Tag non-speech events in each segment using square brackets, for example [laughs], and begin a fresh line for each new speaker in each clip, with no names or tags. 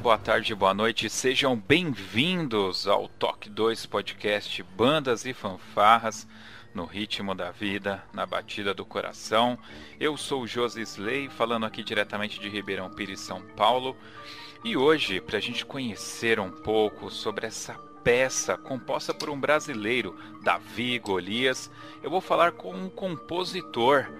Boa tarde, boa noite, sejam bem-vindos ao Toque 2 Podcast Bandas e Fanfarras no ritmo da vida, na batida do coração. Eu sou o Josi Slay, falando aqui diretamente de Ribeirão Pires, São Paulo. E hoje, para a gente conhecer um pouco sobre essa peça composta por um brasileiro, Davi Golias, eu vou falar com um compositor,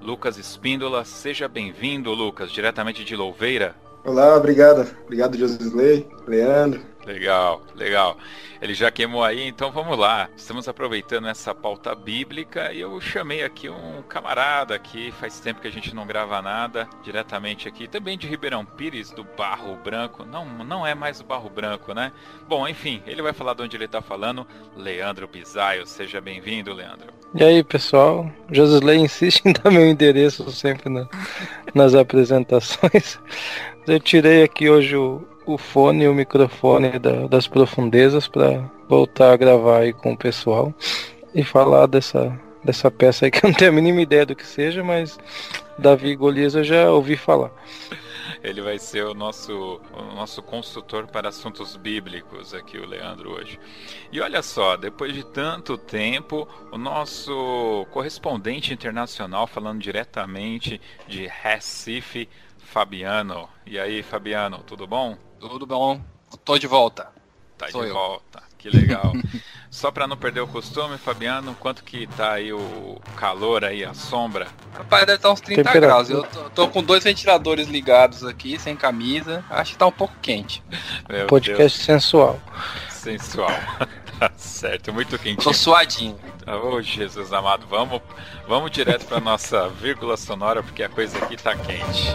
Lucas Espíndola. Seja bem-vindo, Lucas, diretamente de Louveira.
Olá, obrigado. Obrigado, Josley, Leandro.
Legal, legal. Ele já queimou aí, então vamos lá. Estamos aproveitando essa pauta bíblica e eu chamei aqui um camarada aqui, faz tempo que a gente não grava nada, diretamente aqui, também de Ribeirão Pires, do Barro Branco. Não, não é mais o Barro Branco, né? Bom, enfim, ele vai falar de onde ele está falando. Leandro Bisaio, seja bem-vindo, Leandro.
E aí, pessoal? Josley insiste em dar meu endereço sempre na, nas apresentações. Eu tirei aqui hoje o, o fone e o microfone da, das profundezas para voltar a gravar aí com o pessoal e falar dessa, dessa peça aí que eu não tenho a mínima ideia do que seja, mas Davi Golias eu já ouvi falar.
Ele vai ser o nosso, o nosso consultor para assuntos bíblicos aqui, o Leandro, hoje. E olha só, depois de tanto tempo, o nosso correspondente internacional, falando diretamente de Recife, Fabiano. E aí, Fabiano, tudo bom?
Tudo bom. Tô de volta.
Tá
Sou
de
eu.
volta. Que legal. [laughs] Só para não perder o costume, Fabiano, quanto que tá aí o calor aí, a sombra?
Rapaz, deve estar uns 30
Temperatura.
graus. Eu tô, tô com dois ventiladores ligados aqui, sem camisa. Acho que tá um pouco quente.
Meu
Podcast sensual.
Deus, sensual. [laughs] Tá [laughs] certo, muito quentinho.
Tô suadinho.
Oh, Jesus amado, vamos, vamos direto para nossa vírgula sonora, porque a coisa aqui tá quente.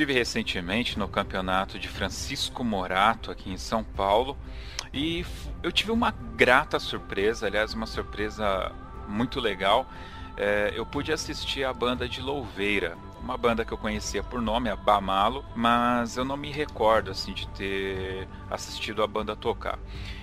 Estive recentemente no campeonato de Francisco Morato aqui em São Paulo e eu tive uma grata surpresa, aliás, uma surpresa muito legal. É, eu pude assistir a banda de Louveira, uma banda que eu conhecia por nome, a Bamalo, mas eu não me recordo assim de ter assistido a banda tocar.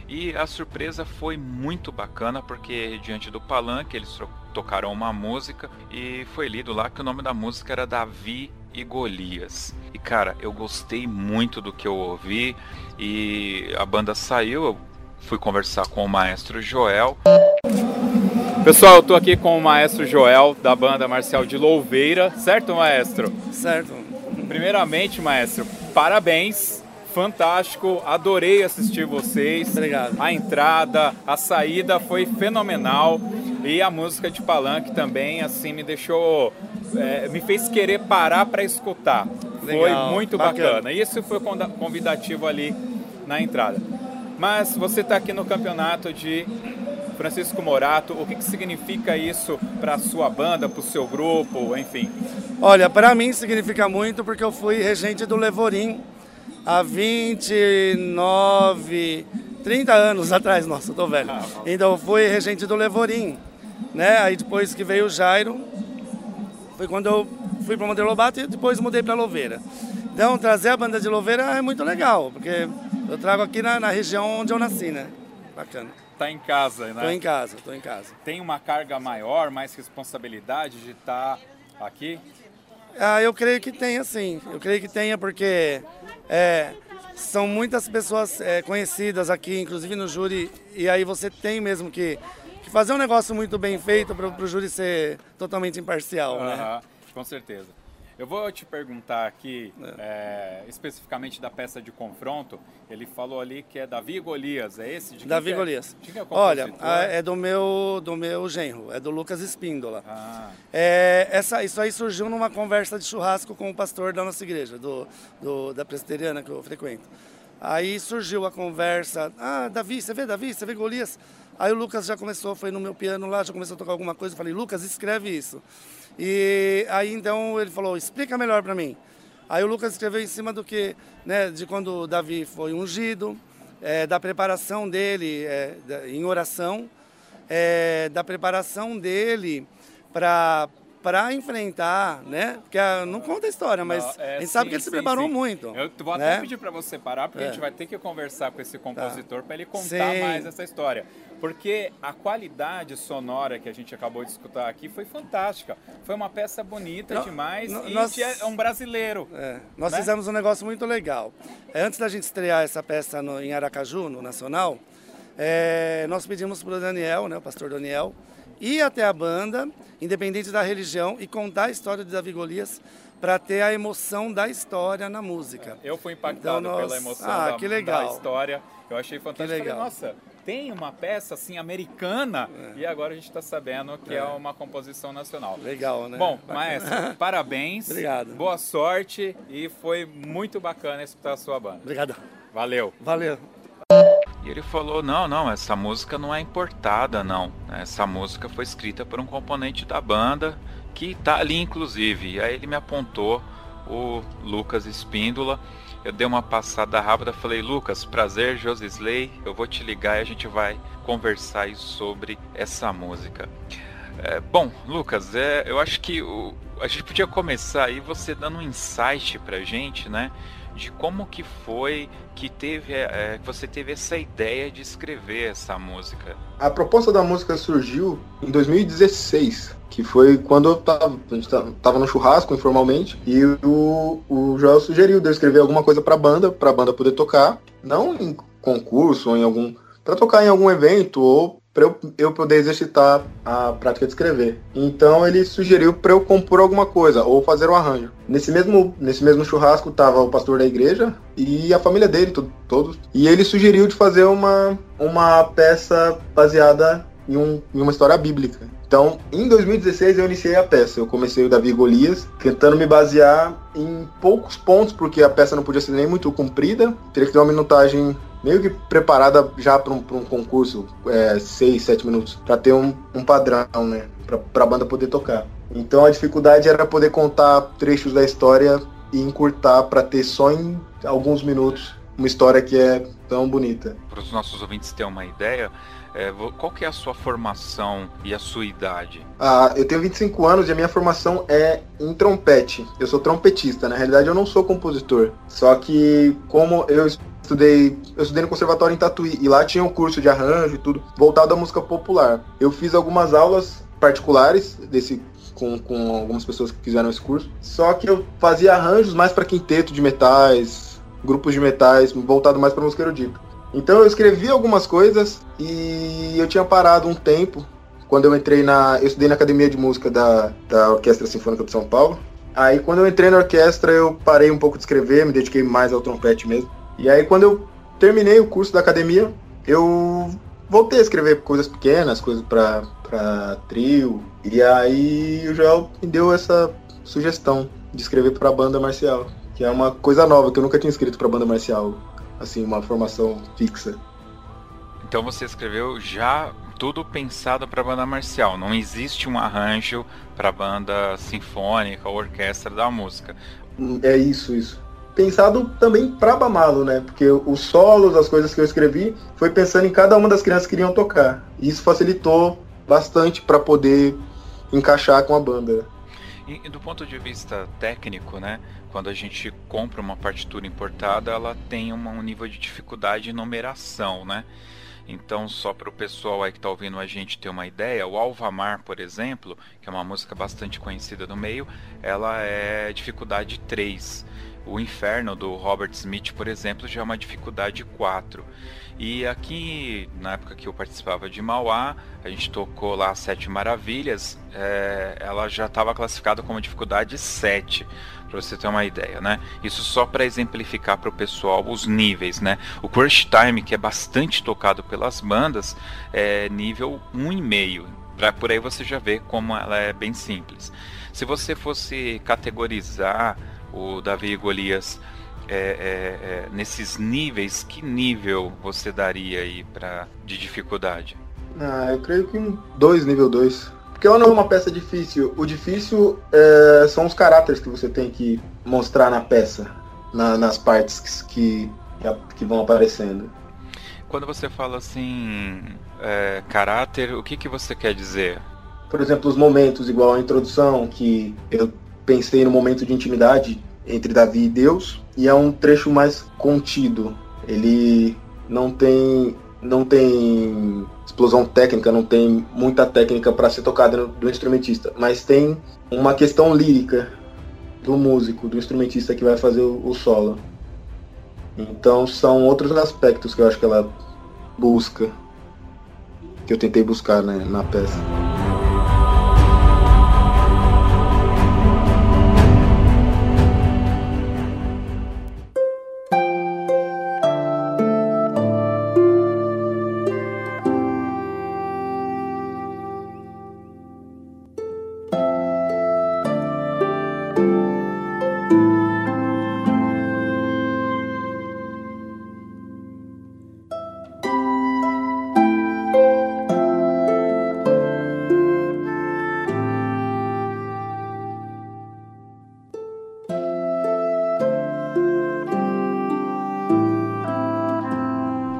E a surpresa foi muito bacana porque diante do palanque eles tocaram uma música e foi lido lá que o nome da música era Davi e Golias. E cara, eu gostei muito do que eu ouvi e a banda saiu, eu fui conversar com o maestro Joel.
Pessoal, eu tô aqui com o maestro Joel da banda Marcial de Louveira, certo, maestro?
Certo.
Primeiramente, maestro, parabéns. Fantástico, adorei assistir vocês.
Obrigado.
A entrada, a saída foi fenomenal e a música de palanque também assim me deixou é, me fez querer parar para escutar. Legal, foi muito bacana. bacana. Isso foi convidativo ali na entrada. Mas você está aqui no campeonato de Francisco Morato. O que, que significa isso para a sua banda, para o seu grupo, enfim?
Olha, para mim significa muito porque eu fui regente do Levorim há 29, 30 anos [laughs] atrás. Nossa, eu tô velho. Ah, então eu fui regente do Levorim. Né? Aí depois que veio o Jairo, foi quando eu fui para Monteiro Lobato e depois mudei para Louveira. Então, trazer a banda de Louveira é muito legal, porque eu trago aqui na, na região onde eu nasci, né? Bacana.
Tá em casa, né?
Tô em casa, tô em casa.
Tem uma carga maior, mais responsabilidade de estar tá aqui?
Ah, eu creio que tenha, sim. Eu creio que tenha, porque é, são muitas pessoas é, conhecidas aqui, inclusive no júri, e aí você tem mesmo que que fazer um negócio muito bem feito para o júri ser totalmente imparcial, né?
Com certeza. Eu vou te perguntar aqui, é. É, especificamente da peça de confronto. Ele falou ali que é Davi Golias, é esse? De
Davi é? Golias. É Olha, é do meu, do meu genro, é do Lucas Espíndola. Ah. É, essa, isso aí surgiu numa conversa de churrasco com o pastor da nossa igreja, do, do da presbiteriana que eu frequento. Aí surgiu a conversa, ah, Davi, você vê Davi, você vê Golias? Aí o Lucas já começou, foi no meu piano lá, já começou a tocar alguma coisa. Eu falei, Lucas, escreve isso. E aí então ele falou, explica melhor para mim. Aí o Lucas escreveu em cima do que, né, de quando Davi foi ungido, é, da preparação dele é, em oração, é, da preparação dele para para enfrentar, né? Porque ah, não conta a história, mas não, é, a gente sim, sabe que ele sim, se preparou sim. muito.
Eu vou né? até pedir para você parar, porque é. a gente vai ter que conversar com esse compositor tá. para ele contar mais essa história. Porque a qualidade sonora que a gente acabou de escutar aqui foi fantástica. Foi uma peça bonita não, demais não, e nós, é um brasileiro.
É, nós né? fizemos um negócio muito legal. É, antes da gente estrear essa peça no, em Aracaju, no Nacional, é, nós pedimos para o Daniel, né, o pastor Daniel, ir até a banda, independente da religião, e contar a história de Davi Golias para ter a emoção da história na música.
Eu fui impactado então, nós... pela emoção ah, da,
que legal.
da história. Eu achei fantástico.
Que legal.
Falei, nossa, tem uma peça assim americana é. e agora a gente está sabendo que é. é. uma composição nacional.
Legal, né?
Bom, maestro, [laughs] parabéns.
Obrigado.
Boa sorte e foi muito bacana escutar a sua banda.
Obrigado.
Valeu.
Valeu.
E ele falou: não, não, essa música não é importada, não. Essa música foi escrita por um componente da banda que está ali, inclusive. E aí ele me apontou o Lucas Espíndola. Eu dei uma passada rápida, falei: Lucas, prazer, Josisley. Eu vou te ligar e a gente vai conversar sobre essa música. É, bom, Lucas, é, eu acho que o, a gente podia começar aí você dando um insight pra gente, né? De como que foi que teve, é, você teve essa ideia de escrever essa música.
A proposta da música surgiu em 2016, que foi quando eu tava, a gente tava no churrasco informalmente, e o, o Joel sugeriu de eu escrever alguma coisa pra banda, pra banda poder tocar, não em concurso ou em algum. para tocar em algum evento ou para eu, eu poder exercitar a prática de escrever. Então ele sugeriu para eu compor alguma coisa ou fazer um arranjo. Nesse mesmo, nesse mesmo churrasco tava o pastor da igreja e a família dele, todos. E ele sugeriu de fazer uma, uma peça baseada em, um, em uma história bíblica. Então, em 2016 eu iniciei a peça. Eu comecei o Davi Golias, tentando me basear em poucos pontos, porque a peça não podia ser nem muito comprida. Teria que ter uma minutagem meio que preparada já para um, um, concurso, é, seis, sete minutos, para ter um, um, padrão, né? Para a banda poder tocar. Então a dificuldade era poder contar trechos da história e encurtar para ter só em alguns minutos uma história que é tão bonita.
Para os nossos ouvintes terem uma ideia, é, qual que é a sua formação e a sua idade?
Ah, eu tenho 25 anos e a minha formação é em trompete. Eu sou trompetista, na realidade eu não sou compositor. Só que como eu estudei, eu estudei no conservatório em Tatuí e lá tinha um curso de arranjo e tudo voltado à música popular. Eu fiz algumas aulas particulares desse com, com algumas pessoas que fizeram esse curso. Só que eu fazia arranjos mais para quinteto de metais, grupos de metais, voltado mais para música erudita. Então eu escrevi algumas coisas e eu tinha parado um tempo quando eu entrei na. Eu estudei na academia de música da, da Orquestra Sinfônica de São Paulo. Aí quando eu entrei na orquestra eu parei um pouco de escrever, me dediquei mais ao trompete mesmo. E aí quando eu terminei o curso da academia, eu voltei a escrever coisas pequenas, coisas para trio. E aí o Joel me deu essa sugestão de escrever para banda marcial, que é uma coisa nova que eu nunca tinha escrito para banda marcial, assim, uma formação fixa.
Então você escreveu já tudo pensado para banda marcial. Não existe um arranjo para banda sinfônica ou orquestra da música.
É isso, isso pensado também para Bamalo, né? Porque os solos, as coisas que eu escrevi, foi pensando em cada uma das crianças que iriam tocar. E isso facilitou bastante para poder encaixar com a banda.
E, e, do ponto de vista técnico, né? Quando a gente compra uma partitura importada, ela tem um nível de dificuldade de numeração, né? Então, só para o pessoal aí que está ouvindo a gente ter uma ideia, o Alvamar, por exemplo, que é uma música bastante conhecida no meio, ela é dificuldade 3. O Inferno do Robert Smith, por exemplo, já é uma dificuldade 4. E aqui, na época que eu participava de Mauá, a gente tocou lá Sete Maravilhas, é, ela já estava classificada como dificuldade 7, para você ter uma ideia, né? Isso só para exemplificar para o pessoal os níveis, né? O Crush Time, que é bastante tocado pelas bandas, é nível 1,5. Por aí você já vê como ela é bem simples. Se você fosse categorizar o Davi e Golias é, é, é, nesses níveis, que nível você daria aí pra, de dificuldade?
Ah, eu creio que um 2, nível 2. Porque ela não é uma peça difícil. O difícil é, são os caráteres que você tem que mostrar na peça, na, nas partes que, que, que, vão aparecendo.
Quando você fala assim, é, caráter, o que, que você quer dizer?
Por exemplo, os momentos, igual a introdução, que eu pensei no momento de intimidade entre Davi e Deus, e é um trecho mais contido. Ele não tem não tem explosão técnica, não tem muita técnica para ser tocada do instrumentista, mas tem uma questão lírica do músico, do instrumentista que vai fazer o, solo. Então são outros aspectos que eu acho que ela busca, que eu tentei buscar né, na peça.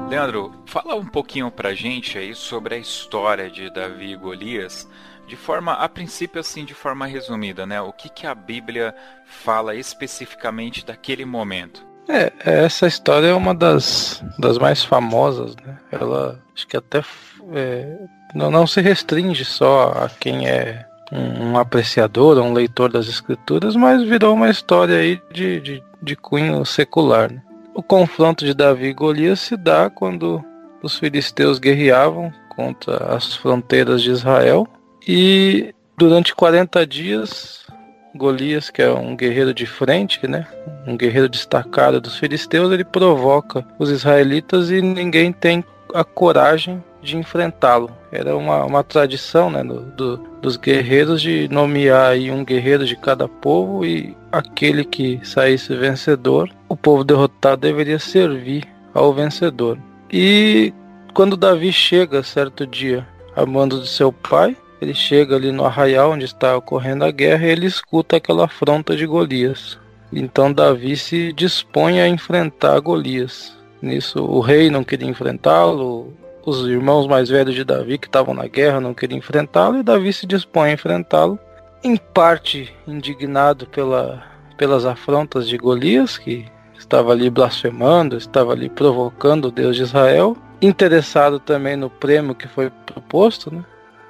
Leandro, fala um pouquinho pra gente aí sobre a história de Davi e Golias, de forma, a princípio assim, de forma resumida, né? O que, que a Bíblia fala especificamente daquele momento?
É, essa história é uma das, das mais famosas, né? Ela acho que até é, não, não se restringe só a quem é um, um, apreciador, um leitor das escrituras, mas virou uma história aí de, de, de cunho secular. Né? O confronto de Davi e Golias se dá quando os filisteus guerreavam contra as fronteiras de Israel e durante 40 dias Golias, que é um guerreiro de frente, né? Um guerreiro destacado dos filisteus, ele provoca os israelitas e ninguém tem a coragem de enfrentá-lo. Era uma, uma tradição né, do, do, dos guerreiros de nomear um guerreiro de cada povo e aquele que saísse vencedor, o povo derrotado deveria servir ao vencedor. E quando Davi chega certo dia a mando de seu pai, ele chega ali no arraial onde está ocorrendo a guerra e ele escuta aquela afronta de Golias. Então Davi se dispõe a enfrentar Golias. Nisso o rei não queria enfrentá-lo, os irmãos mais velhos de Davi que estavam na guerra não queriam enfrentá-lo e Davi se dispõe a enfrentá-lo, em parte indignado pela, pelas afrontas de Golias, que estava ali blasfemando, estava ali provocando o Deus de Israel, interessado também no prêmio que foi proposto, né?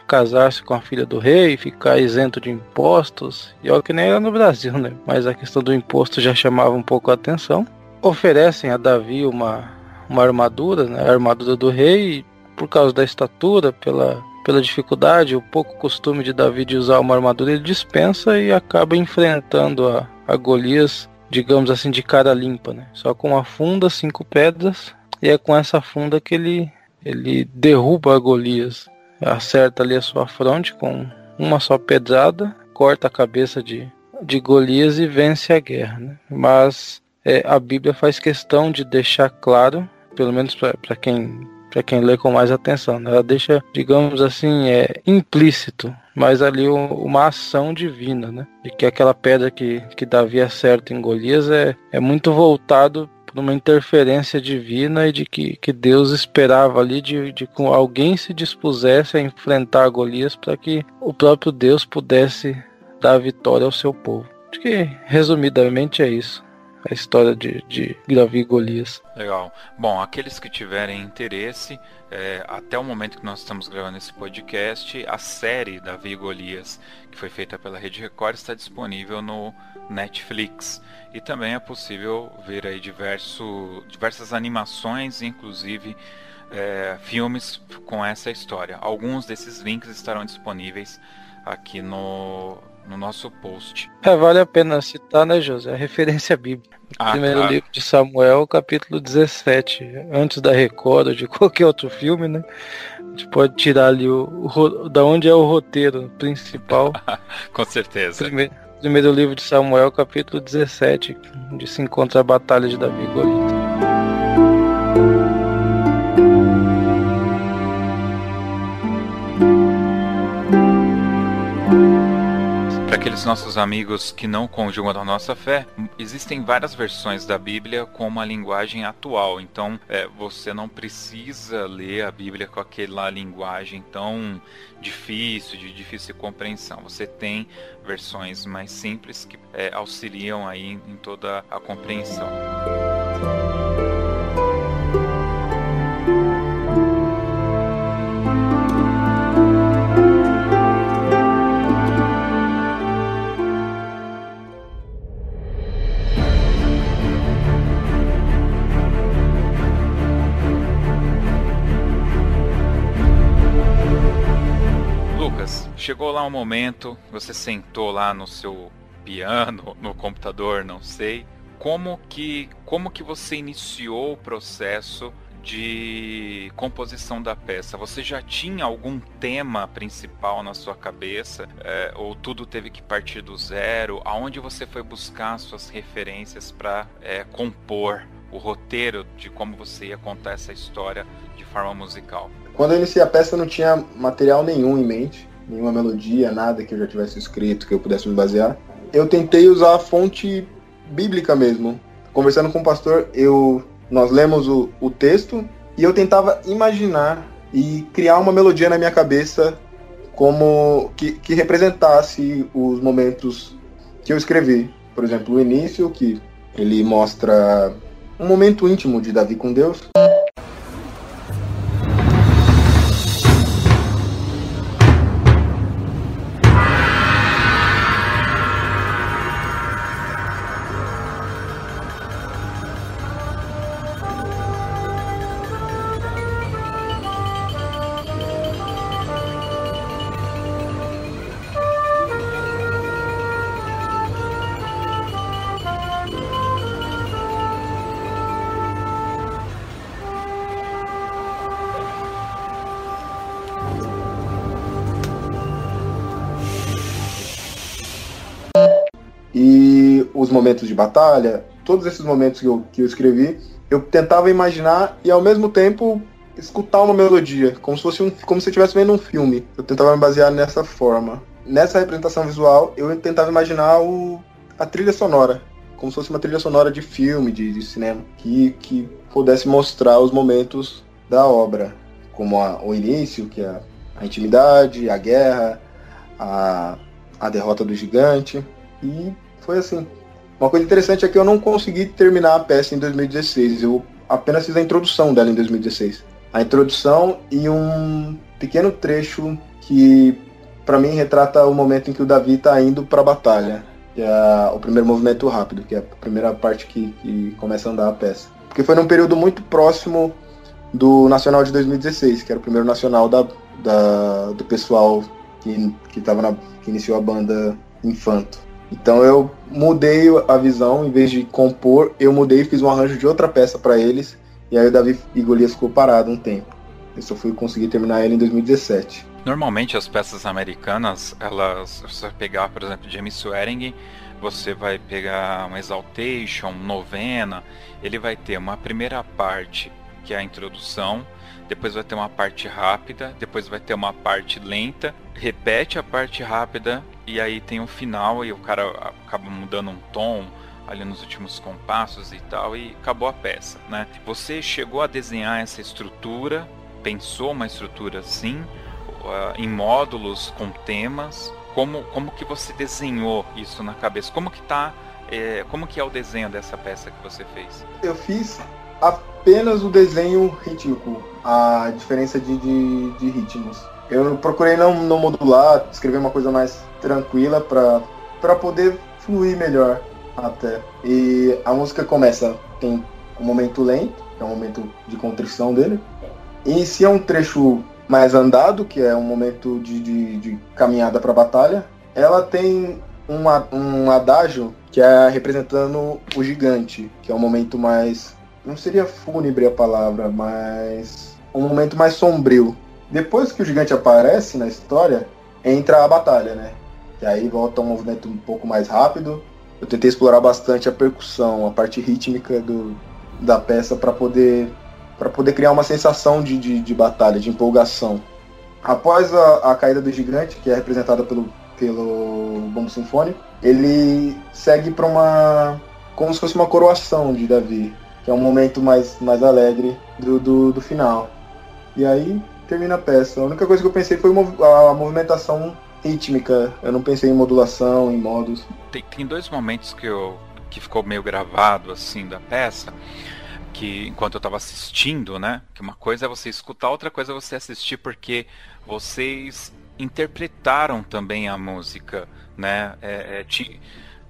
casar-se com a filha do rei, ficar isento de impostos, e olha que nem era no Brasil, né? Mas a questão do imposto já chamava um pouco a atenção. Oferecem a Davi uma, uma armadura, né? A armadura do rei, por causa da estatura, pela, pela dificuldade, o pouco costume de Davi de usar uma armadura, ele dispensa e acaba enfrentando a, a Golias, digamos assim, de cara limpa, né? Só com uma funda, cinco pedras, e é com essa funda que ele, ele derruba a Golias acerta ali a sua fronte com uma só pedrada, corta a cabeça de, de Golias e vence a guerra. Né? Mas é, a Bíblia faz questão de deixar claro, pelo menos para quem para quem lê com mais atenção, né? ela deixa, digamos assim, é implícito, mas ali uma ação divina, né? De que aquela pedra que, que Davi acerta em Golias é, é muito voltado por uma interferência divina e de que, que Deus esperava ali de, de que alguém se dispusesse a enfrentar Golias para que o próprio Deus pudesse dar vitória ao seu povo. Acho que resumidamente é isso a história de, de Davi e Golias.
Legal. Bom, aqueles que tiverem interesse, é, até o momento que nós estamos gravando esse podcast, a série Davi e Golias, que foi feita pela Rede Record, está disponível no Netflix. E também é possível ver aí diverso, diversas animações, inclusive é, filmes com essa história. Alguns desses links estarão disponíveis aqui no, no nosso post.
É, vale a pena citar, né, José? A referência bíblica. Ah, Primeiro claro. livro de Samuel, capítulo 17. Antes da Record ou de [laughs] qualquer outro filme, né? A gente pode tirar ali o, o da onde é o roteiro principal. [laughs]
Com certeza.
Primeiro, Primeiro livro de Samuel, capítulo 17, onde se encontra a batalha de Davi e Golias.
Aqueles nossos amigos que não conjugam a nossa fé, existem várias versões da Bíblia com uma linguagem atual. Então, é, você não precisa ler a Bíblia com aquela linguagem tão difícil, de difícil compreensão. Você tem versões mais simples que é, auxiliam aí em toda a compreensão. Chegou lá um momento, você sentou lá no seu piano, [laughs] no computador, não sei. Como que, como que você iniciou o processo de composição da peça? Você já tinha algum tema principal na sua cabeça? É, ou tudo teve que partir do zero? Aonde você foi buscar suas referências para é, compor o roteiro de como você ia contar essa história de forma musical?
Quando eu iniciei a peça, não tinha material nenhum em mente nenhuma melodia, nada que eu já tivesse escrito que eu pudesse me basear. Eu tentei usar a fonte bíblica mesmo. Conversando com o pastor, eu nós lemos o, o texto e eu tentava imaginar e criar uma melodia na minha cabeça como que, que representasse os momentos que eu escrevi. Por exemplo, o início, que ele mostra um momento íntimo de Davi com Deus. Batalha, todos esses momentos que eu, que eu escrevi, eu tentava imaginar e ao mesmo tempo escutar uma melodia, como se fosse um, como se estivesse vendo um filme. Eu tentava me basear nessa forma. Nessa representação visual, eu tentava imaginar o, a trilha sonora, como se fosse uma trilha sonora de filme, de, de cinema, que, que pudesse mostrar os momentos da obra, como a, o início, que é a intimidade, a guerra, a, a derrota do gigante. E foi assim. Uma coisa interessante é que eu não consegui terminar a peça em 2016. Eu apenas fiz a introdução dela em 2016. A introdução e um pequeno trecho que, para mim, retrata o momento em que o Davi está indo para a batalha. Que é o primeiro movimento rápido, que é a primeira parte que, que começa a andar a peça. Porque foi num período muito próximo do Nacional de 2016, que era o primeiro nacional da, da do pessoal que, que, tava na, que iniciou a banda Infanto. Então eu mudei a visão, em vez de compor, eu mudei e fiz um arranjo de outra peça para eles. E aí o Davi e Golias ficou parado um tempo. Eu só fui conseguir terminar ele em 2017.
Normalmente as peças americanas, elas, você vai pegar, por exemplo, James Swearing, você vai pegar uma Exaltation, novena, ele vai ter uma primeira parte que é a introdução, depois vai ter uma parte rápida, depois vai ter uma parte lenta, repete a parte rápida e aí tem um final e o cara acaba mudando um tom ali nos últimos compassos e tal e acabou a peça, né? Você chegou a desenhar essa estrutura, pensou uma estrutura assim, em módulos com temas, como como que você desenhou isso na cabeça? Como que tá é, como que é o desenho dessa peça que você fez?
Eu fiz apenas o desenho rítmico, a diferença de, de, de ritmos. Eu procurei não, não modular, escrever uma coisa mais tranquila para poder fluir melhor até. E a música começa, tem um momento lento, que é um momento de contrição dele. Inicia um trecho mais andado, que é um momento de, de, de caminhada para batalha. Ela tem um, um adágio que é representando o gigante, que é um momento mais. Não seria fúnebre a palavra, mas. Um momento mais sombrio. Depois que o gigante aparece na história, entra a batalha, né? Que aí volta um movimento um pouco mais rápido. Eu tentei explorar bastante a percussão, a parte rítmica do, da peça para poder para poder criar uma sensação de, de, de, batalha, de empolgação. Após a, a caída do gigante, que é representada pelo, pelo bombo sinfônico, ele segue para uma como se fosse uma coroação de Davi, que é um momento mais, mais alegre do, do, do final. E aí termina a peça. A única coisa que eu pensei foi a movimentação rítmica, eu não pensei em modulação, em modos.
Tem, tem dois momentos que eu que ficou meio gravado assim da peça, que enquanto eu estava assistindo, né? Que uma coisa é você escutar, outra coisa é você assistir porque vocês interpretaram também a música, né? É, é,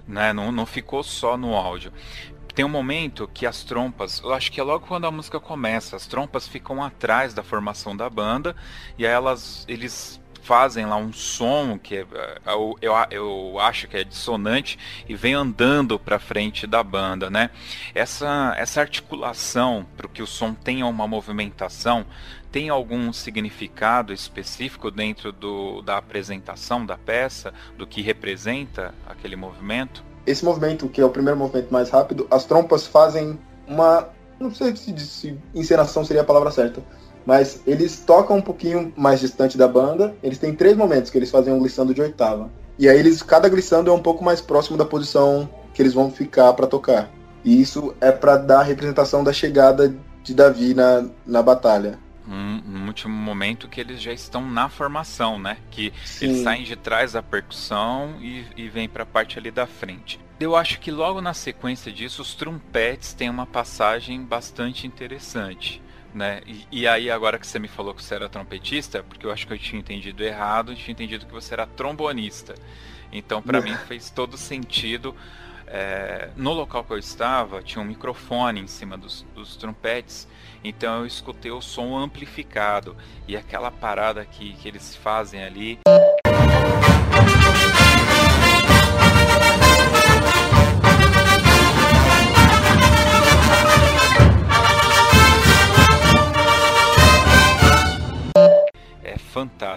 né? Não, não ficou só no áudio. Tem um momento que as trompas, eu acho que é logo quando a música começa, as trompas ficam atrás da formação da banda e aí elas, eles fazem lá um som que é, é, eu, eu, eu acho que é dissonante e vem andando para frente da banda, né? Essa, essa articulação para que o som tenha uma movimentação tem algum significado específico dentro do, da apresentação da peça, do que representa aquele movimento?
Esse movimento, que é o primeiro movimento mais rápido, as trompas fazem uma. Não sei se, se encenação seria a palavra certa mas eles tocam um pouquinho mais distante da banda. Eles têm três momentos que eles fazem um glissando de oitava. E aí eles cada glissando é um pouco mais próximo da posição que eles vão ficar para tocar. E isso é para dar a representação da chegada de Davi na, na batalha.
Hum, muito último momento que eles já estão na formação, né? Que Sim. eles saem de trás da percussão e, e vêm para a parte ali da frente. Eu acho que logo na sequência disso, os trompetes têm uma passagem bastante interessante. Né? E, e, aí, agora que você me falou que você era trompetista, porque eu acho que eu tinha entendido errado, eu tinha entendido que você era trombonista. Então, para mim, fez todo sentido. É, no local que eu estava, tinha um microfone em cima dos, dos trompetes, então eu escutei o som amplificado. E aquela parada que, que eles fazem ali.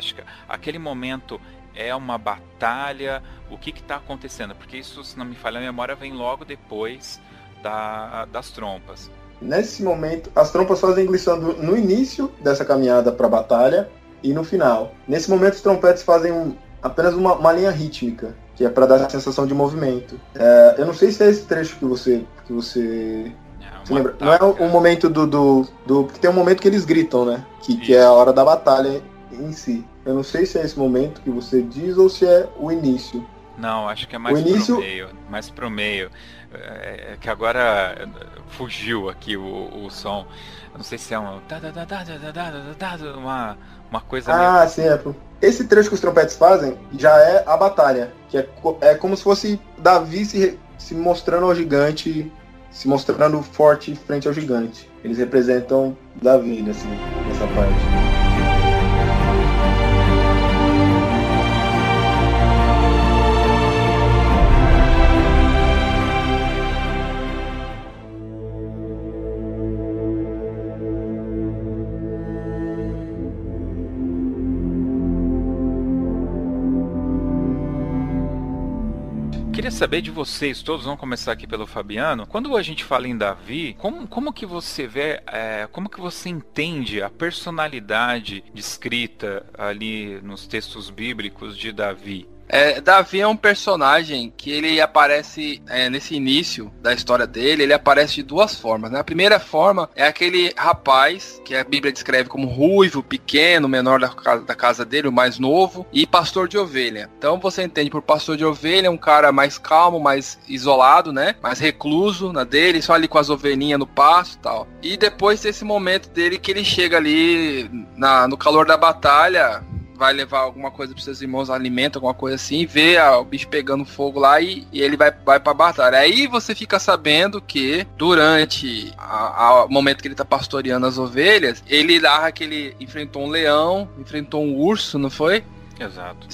Fantástica. Aquele momento é uma batalha? O que está acontecendo? Porque isso, se não me falha a memória, vem logo depois da, das trompas.
Nesse momento, as trompas fazem glissando no início dessa caminhada para a batalha e no final. Nesse momento, os trompetes fazem um, apenas uma, uma, linha rítmica, que é para dar a sensação de movimento. É, eu não sei se é esse trecho que você que você você lembra? Não é o, o momento do, do, do. Porque tem um momento que eles gritam, né? Que, que é a hora da batalha em si. Eu não sei se é esse momento que você diz ou se é o início.
Não, acho que é mais o início... pro meio. Mais pro meio. É, é que agora fugiu aqui o, o som. Eu não sei se é uma. Uma, uma coisa.
Ah, meio... sim, é. Esse trecho que os trompetes fazem já é a batalha. Que é, é como se fosse Davi se, se mostrando ao gigante. Se mostrando forte frente ao gigante. Eles representam Davi, assim, nessa parte.
Saber de vocês, todos vamos começar aqui pelo Fabiano. Quando a gente fala em Davi, como, como que você vê, é, como que você entende a personalidade descrita ali nos textos bíblicos de Davi?
É, Davi é um personagem que ele aparece é, nesse início da história dele, ele aparece de duas formas. Né? A primeira forma é aquele rapaz que a Bíblia descreve como ruivo, pequeno, menor da casa, da casa dele, o mais novo, e pastor de ovelha. Então você entende por pastor de ovelha, um cara mais calmo, mais isolado, né? Mais recluso na dele, só ali com as ovelhinhas no pasto e tal. E depois desse momento dele que ele chega ali na, no calor da batalha, vai levar alguma coisa para seus irmãos, alimento, alguma coisa assim, vê ah, o bicho pegando fogo lá e, e, ele vai, vai pra batalha. Aí você fica sabendo que durante o momento que ele tá pastoreando as ovelhas, ele narra que ele enfrentou um leão, enfrentou um urso, não foi?
Exato.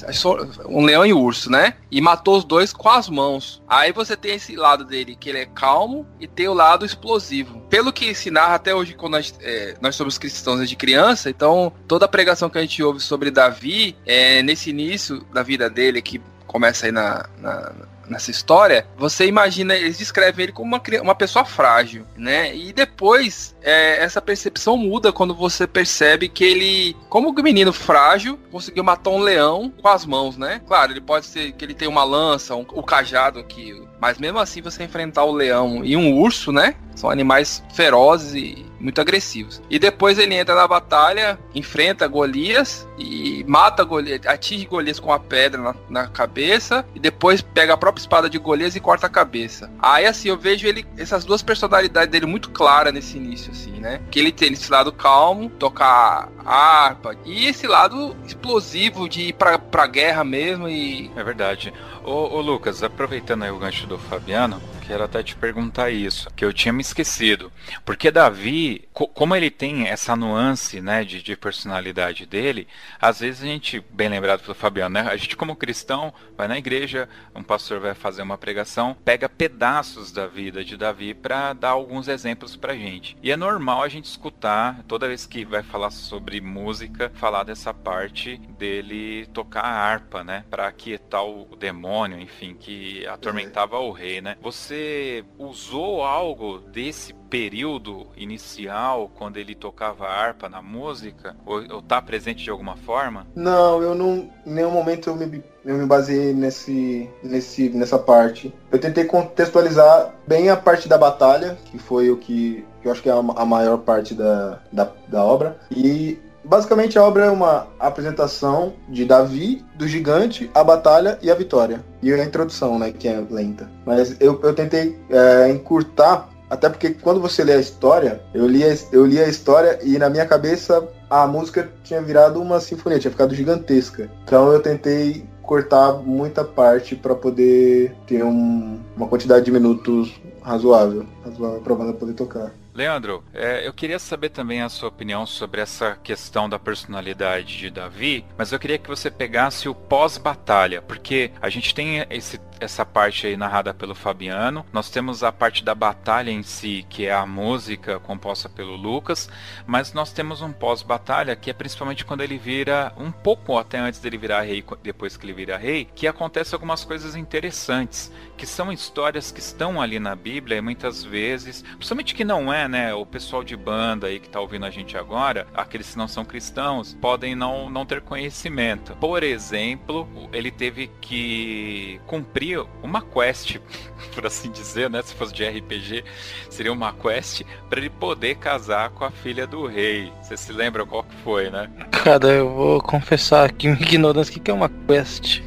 Um leão e um urso, né? E matou os dois com as mãos. Aí você tem esse lado dele, que ele é calmo, e tem o lado explosivo. Pelo que se narra até hoje, quando nós, é, nós somos cristãos desde criança, então toda a pregação que a gente ouve sobre Davi, é, nesse início da vida dele, que começa aí na, na nessa história, você imagina, eles descrevem ele como uma, uma pessoa frágil, né? E depois é, essa percepção muda quando você percebe que ele, como um menino frágil, conseguiu matar um leão com as mãos, né? Claro, ele pode ser que ele tem uma lança, um, o cajado aqui, mas mesmo assim você enfrentar o leão e um urso, né? São animais ferozes e muito agressivos. E depois ele entra na batalha, enfrenta Golias e mata Golias, atinge Golias com a pedra na, na, cabeça e depois pega a própria espada de Golias e corta a cabeça. Aí assim, eu vejo ele essas duas personalidades dele muito claras nesse início assim, né? Que ele tem esse lado calmo, tocar harpa e esse lado explosivo de ir pra, pra guerra mesmo e
É verdade. Ô, ô Lucas, aproveitando aí o gancho do Fabiano, quero até te perguntar isso, que eu tinha me esquecido. Porque Davi, co como ele tem essa nuance, né, de, de, personalidade dele, às vezes a gente, bem lembrado pelo Fabiano, né, a gente como cristão vai na igreja, um pastor vai fazer uma pregação, pega pedaços da vida de Davi para dar alguns exemplos pra gente. E é normal a gente escutar, toda vez que vai falar sobre música, falar dessa parte dele tocar a harpa, né, para aquietar o demônio, enfim, que atormentava o rei, né? Você você usou algo desse período inicial, quando ele tocava harpa na música? Ou, ou tá presente de alguma forma?
Não, eu não. Em nenhum momento eu me, eu me baseei nesse, nesse, nessa parte. Eu tentei contextualizar bem a parte da batalha, que foi o que, que eu acho que é a, a maior parte da, da, da obra. E basicamente a obra é uma apresentação de Davi, do gigante, a batalha e a vitória. E a introdução, né, que é lenta. Mas eu, eu tentei é, encurtar até porque quando você lê a história, eu li a, eu li a história e na minha cabeça a música tinha virado uma sinfonia, tinha ficado gigantesca. Então eu tentei cortar muita parte para poder ter um, uma quantidade de minutos razoável, razoável para poder tocar.
Leandro, é, eu queria saber também a sua opinião sobre essa questão da personalidade de Davi, mas eu queria que você pegasse o pós-batalha, porque a gente tem esse, essa parte aí narrada pelo Fabiano, nós temos a parte da batalha em si, que é a música composta pelo Lucas, mas nós temos um pós-batalha que é principalmente quando ele vira, um pouco até antes dele virar rei, depois que ele vira rei, que acontece algumas coisas interessantes, que são histórias que estão ali na Bíblia e muitas vezes, principalmente que não é né, o pessoal de banda aí que tá ouvindo a gente agora, aqueles que não são cristãos, podem não, não ter conhecimento. Por exemplo, ele teve que cumprir uma quest, [laughs] por assim dizer, né? Se fosse de RPG, seria uma quest para ele poder casar com a filha do rei. Você se lembra qual que foi, né?
Cara, eu vou confessar aqui minha ignorância, o que é uma quest?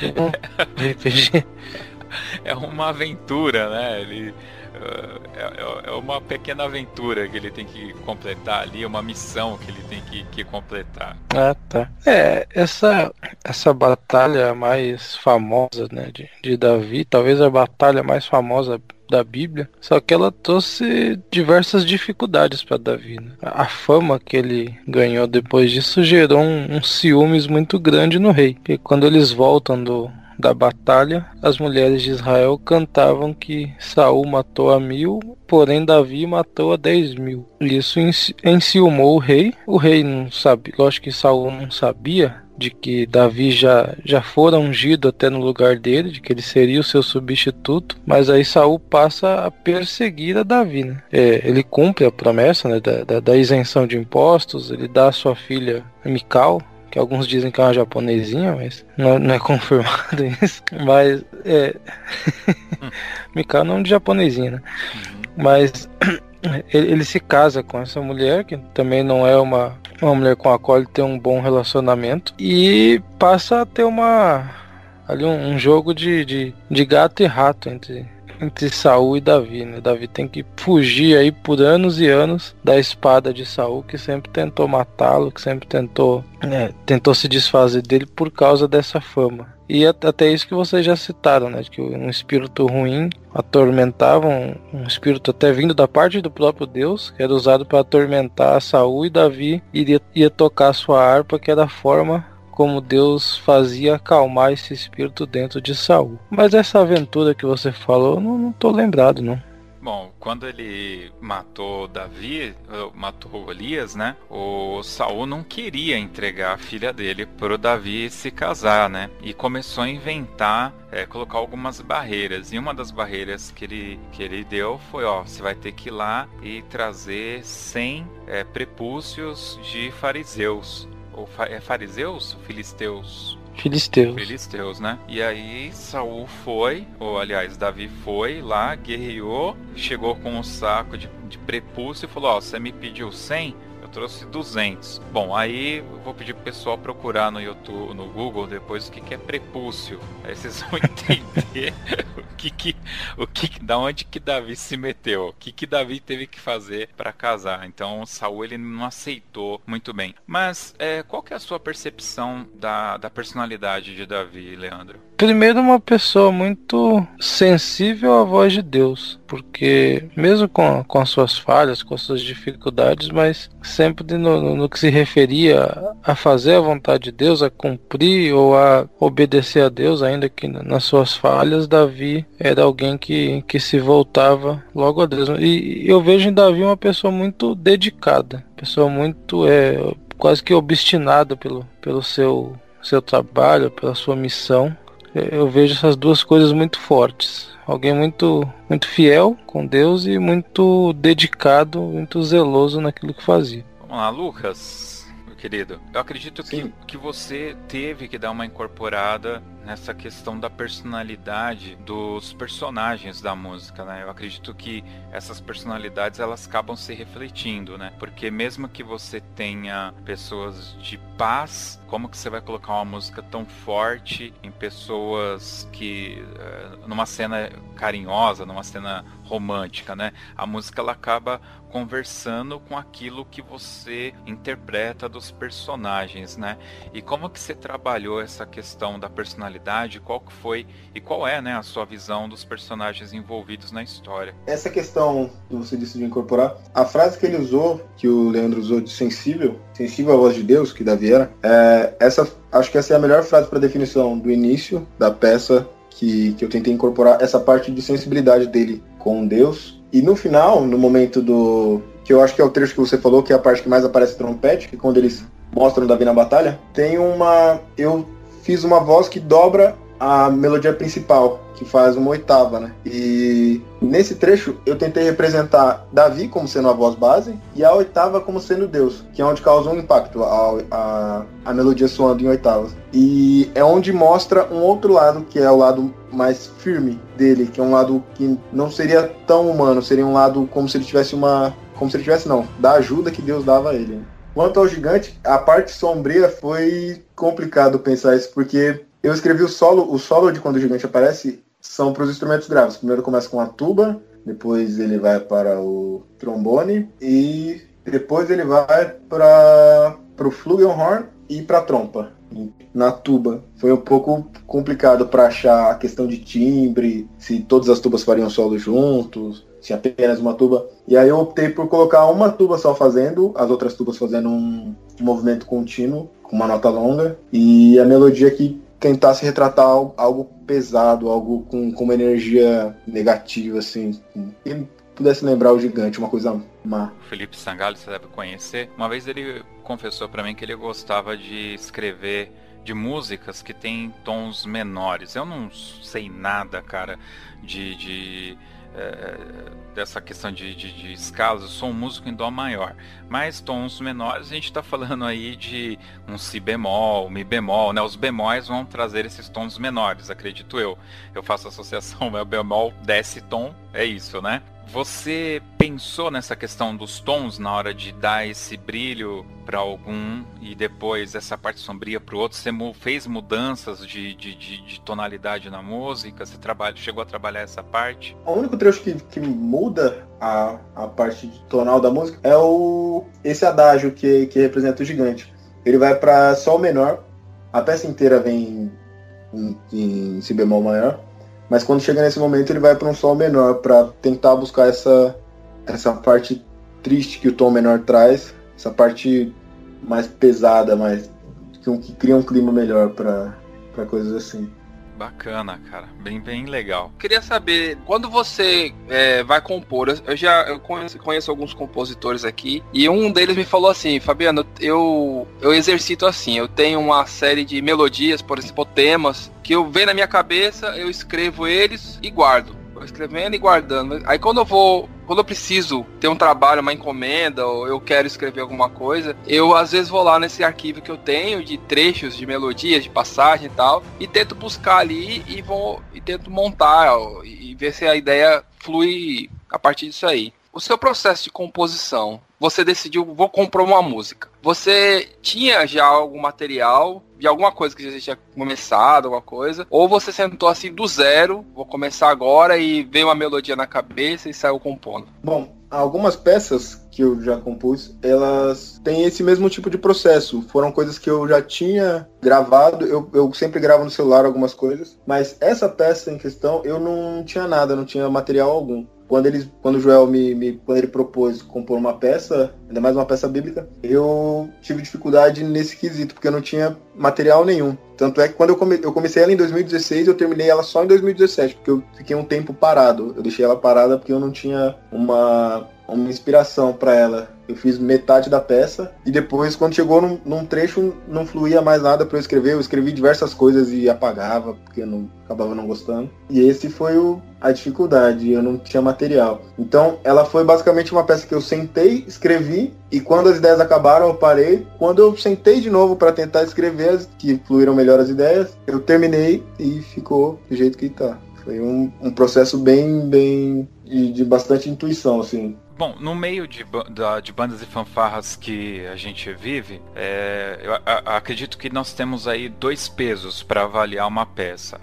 [laughs]
RPG? É uma aventura, né? Ele é, é, é, uma pequena aventura que ele tem que completar ali, uma missão que ele tem que, que completar.
Ah, tá. É, essa, essa batalha mais famosa né, de, de Davi, talvez a batalha mais famosa da Bíblia, só que ela trouxe diversas dificuldades para Davi. Né? A fama que ele ganhou depois disso gerou um, um ciúmes muito grande no rei. E quando eles voltam do, da batalha, as mulheres de Israel cantavam que Saul matou a mil, porém Davi matou a dez mil. Isso enciumou o rei. O rei não sabe, lógico que Saul não sabia de que Davi já, já fora ungido até no lugar dele, de que ele seria o seu substituto, mas aí Saul passa a perseguir a Davi. Né? É, ele cumpre a promessa né, da, da, da isenção de impostos, ele dá a sua filha Mical que alguns dizem que é uma japonesinha, mas não, não é [laughs] confirmado isso. Mas é. [laughs] Mikao é não de japonesinha, né? Uhum. Mas [clears throat] ele, ele, se casa com essa mulher, que também não é uma, uma mulher com a qual ele tem um bom relacionamento, e passa a ter uma. Ali um, um jogo de, de, de gato e rato entre, entre Saul e Davi, né? Davi tem que fugir aí por anos e anos da espada de Saul, que sempre tentou matá-lo, que sempre tentou, né, tentou se desfazer dele por causa dessa fama. E até isso que vocês já citaram, né? Que um espírito ruim atormentava, um, um espírito até vindo da parte do próprio Deus, que era usado para atormentar Saul e Davi iria, ia tocar sua harpa, que era a forma como Deus fazia acalmar esse espírito dentro de Saul. Mas essa aventura que você falou, não, não tô lembrado, não.
Bom, quando ele matou Davi, matou Elias, né? O Saul não queria entregar a filha dele para o Davi se casar, né? E começou a inventar, é, colocar algumas barreiras. E uma das barreiras que ele, que ele deu foi, ó, você vai ter que ir lá e trazer 100 é, prepúcios de fariseus ou é fariseus? Filisteus?
Filisteus.
Filisteus, né? E aí Saul foi, ou aliás, Davi foi lá, guerreou, chegou com um saco de, de prepúcio e falou: Ó, oh, você me pediu 100, trouxe 200. Bom, aí vou pedir pro pessoal procurar no YouTube, no Google depois o que, que é prepúcio. Aí vocês vão [laughs] entender o que que, o que da onde que Davi se meteu, o que que Davi teve que fazer para casar. Então Saul ele não aceitou muito bem. Mas é, qual que é a sua percepção da, da personalidade de Davi, Leandro?
Primeiro, uma pessoa muito sensível à voz de Deus, porque mesmo com, com as suas falhas, com as suas dificuldades, mas sempre no, no, no que se referia a fazer a vontade de Deus, a cumprir ou a obedecer a Deus, ainda que nas suas falhas, Davi era alguém que, que se voltava logo a Deus. E eu vejo em Davi uma pessoa muito dedicada, pessoa muito é, quase que obstinada pelo, pelo seu, seu trabalho, pela sua missão eu vejo essas duas coisas muito fortes. Alguém muito, muito fiel com Deus e muito dedicado, muito zeloso naquilo que fazia.
Vamos lá, Lucas. O querido, eu acredito que, que você teve que dar uma incorporada nessa questão da personalidade dos personagens da música, né? Eu acredito que essas personalidades elas acabam se refletindo, né? Porque mesmo que você tenha pessoas de paz, como que você vai colocar uma música tão forte em pessoas que eh, numa cena carinhosa, numa cena romântica, né? A música ela acaba conversando com aquilo que você interpreta dos personagens, né? E como que você trabalhou essa questão da personalidade? Qual que foi e qual é, né, a sua visão dos personagens envolvidos na história?
Essa questão que você disse de incorporar, a frase que ele usou, que o Leandro usou de sensível, sensível à voz de Deus, que Davi era, é, essa, acho que essa é a melhor frase para definição do início da peça que, que eu tentei incorporar essa parte de sensibilidade dele com Deus. E no final, no momento do. que eu acho que é o trecho que você falou, que é a parte que mais aparece trompete, que é quando eles mostram Davi na batalha, tem uma. Eu fiz uma voz que dobra a melodia principal, que faz uma oitava, né? E nesse trecho eu tentei representar Davi como sendo a voz base e a oitava como sendo Deus, que é onde causa um impacto, a, a, a melodia soando em oitavas. E é onde mostra um outro lado, que é o lado mais firme dele, que é um lado que não seria tão humano, seria um lado como se ele tivesse uma. Como se ele tivesse, não, da ajuda que Deus dava a ele. Quanto ao gigante, a parte sombria foi complicado pensar isso, porque eu escrevi o solo, o solo de quando o gigante aparece são para os instrumentos graves. Primeiro começa com a tuba, depois ele vai para o trombone e depois ele vai para o flugelhorn e para a trompa. Na tuba foi um pouco complicado para achar a questão de timbre, se todas as tubas fariam solo juntos, se apenas uma tuba. E aí eu optei por colocar uma tuba só fazendo, as outras tubas fazendo um movimento contínuo com uma nota longa e a melodia que tentasse retratar algo pesado, algo com, com uma energia negativa, assim. E pudesse lembrar o gigante, uma coisa má.
O Felipe Sangalho, você deve conhecer. Uma vez ele confessou para mim que ele gostava de escrever de músicas que têm tons menores. Eu não sei nada, cara, de, de é, dessa questão de, de, de, escalas, eu sou um músico em Dó maior, mas tons menores a gente está falando aí de um Si bemol, Mi bemol, né? Os bemóis vão trazer esses tons menores, acredito eu. Eu faço associação, [laughs] meu bemol desce tom, é isso, né? Você pensou nessa questão dos tons na hora de dar esse brilho para algum e depois essa parte sombria para o outro? Você fez mudanças de, de, de, de, tonalidade na música? Você trabalha, chegou a trabalhar essa parte?
O único trecho que, que muda a, a parte tonal da música é o esse adágio que, que representa o gigante. Ele vai para sol menor, a peça inteira vem em, em si bemol maior mas quando chega nesse momento ele vai para um sol menor para tentar buscar essa essa parte triste que o tom menor traz, essa parte mais pesada, mais que, que cria um clima melhor para para coisas assim.
Bacana, cara. Bem, bem legal.
Queria saber, quando você é, vai compor, eu já eu conheço, conheço, alguns compositores aqui, e um deles me falou assim, Fabiano, eu, eu exercito assim, eu tenho uma série de melodias, por exemplo, temas, que eu venho na minha cabeça, eu escrevo eles e guardo escrevendo e guardando. Aí quando eu vou, quando eu preciso ter um trabalho, uma encomenda, ou eu quero escrever alguma coisa, eu às vezes vou lá nesse arquivo que eu tenho de trechos, de melodias, de passagem e tal, e tento buscar ali e vou e tento montar ó, e ver se a ideia flui a partir disso aí. O seu processo de composição, você decidiu, vou comprar uma música. Você tinha já algum material de alguma coisa que já tinha começado, alguma coisa, ou você sentou assim do zero, vou começar agora e veio uma melodia na cabeça e saiu compondo?
Bom, algumas peças que eu já compus, elas têm esse mesmo tipo de processo. Foram coisas que eu já tinha gravado, eu, eu sempre gravo no celular algumas coisas, mas essa peça em questão eu não tinha nada, não tinha material algum quando ele, quando o Joel me, me, quando ele propôs compor uma peça, ainda mais uma peça bíblica, eu tive dificuldade nesse quesito porque eu não tinha material nenhum. Tanto é que quando eu, come, eu comecei ela em 2016, eu terminei ela só em 2017, porque eu fiquei um tempo parado. Eu deixei ela parada porque eu não tinha uma uma inspiração para ela. Eu fiz metade da peça e depois, quando chegou num, num trecho, não fluía mais nada para eu escrever. Eu escrevi diversas coisas e apagava porque eu não acabava não gostando. E esse foi o, a dificuldade. Eu não tinha material. Então, ela foi basicamente uma peça que eu sentei, escrevi e quando as ideias acabaram eu parei. Quando eu sentei de novo para tentar escrever, que fluíram melhor as ideias, eu terminei e ficou do jeito que está. Foi um, um processo bem, bem de, de bastante intuição, assim.
Bom, no meio de, de bandas e fanfarras que a gente vive, é, eu acredito que nós temos aí dois pesos para avaliar uma peça.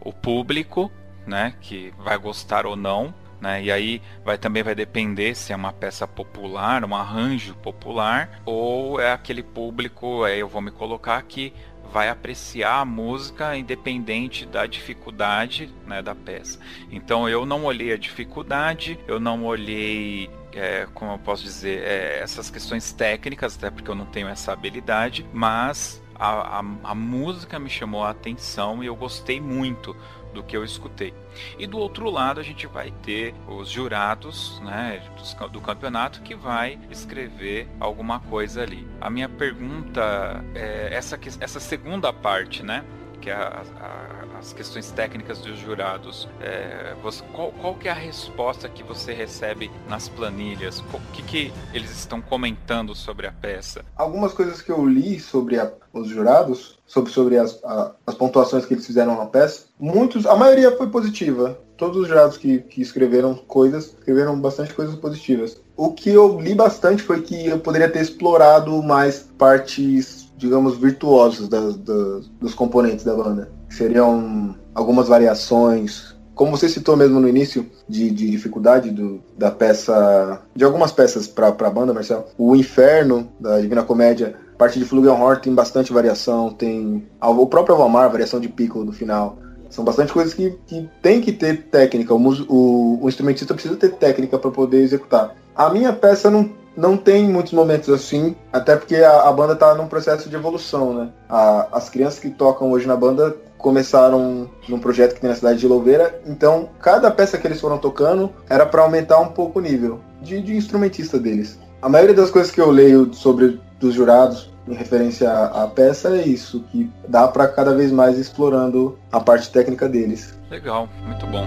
O público, né, que vai gostar ou não, né, e aí vai também vai depender se é uma peça popular, um arranjo popular, ou é aquele público, aí eu vou me colocar aqui, vai apreciar a música independente da dificuldade né, da peça. Então eu não olhei a dificuldade, eu não olhei é, como eu posso dizer, é, essas questões técnicas, até porque eu não tenho essa habilidade, mas a, a, a música me chamou a atenção e eu gostei muito do que eu escutei. E do outro lado a gente vai ter os jurados né, do, campeonato que vai escrever alguma coisa ali. A minha pergunta é essa, essa segunda parte, né? Que é a, a, as questões técnicas dos jurados, é, você, qual, qual que é a resposta que você recebe nas planilhas? O que, que eles estão comentando sobre a peça?
Algumas coisas que eu li sobre a, os jurados, sobre, sobre as, as pontuações que eles fizeram na peça, muitos, a maioria foi positiva. Todos os jurados que, que escreveram coisas, escreveram bastante coisas positivas. O que eu li bastante foi que eu poderia ter explorado mais partes digamos, virtuosos das, das, dos componentes da banda. Seriam algumas variações, como você citou mesmo no início, de, de dificuldade do, da peça, de algumas peças para a banda, Marcelo. O Inferno, da Divina Comédia, parte de Flugelhorn tem bastante variação, tem o próprio Alvamar, variação de pico no final. São bastante coisas que, que tem que ter técnica. O, o, o instrumentista precisa ter técnica para poder executar. A minha peça não não tem muitos momentos assim, até porque a, a banda está num processo de evolução, né? A, as crianças que tocam hoje na banda começaram num projeto que tem na cidade de Louveira, então cada peça que eles foram tocando era para aumentar um pouco o nível de, de, instrumentista deles. A maioria das coisas que eu leio sobre dos jurados em referência à, à peça é isso, que dá para cada vez mais explorando a parte técnica deles.
Legal, muito bom.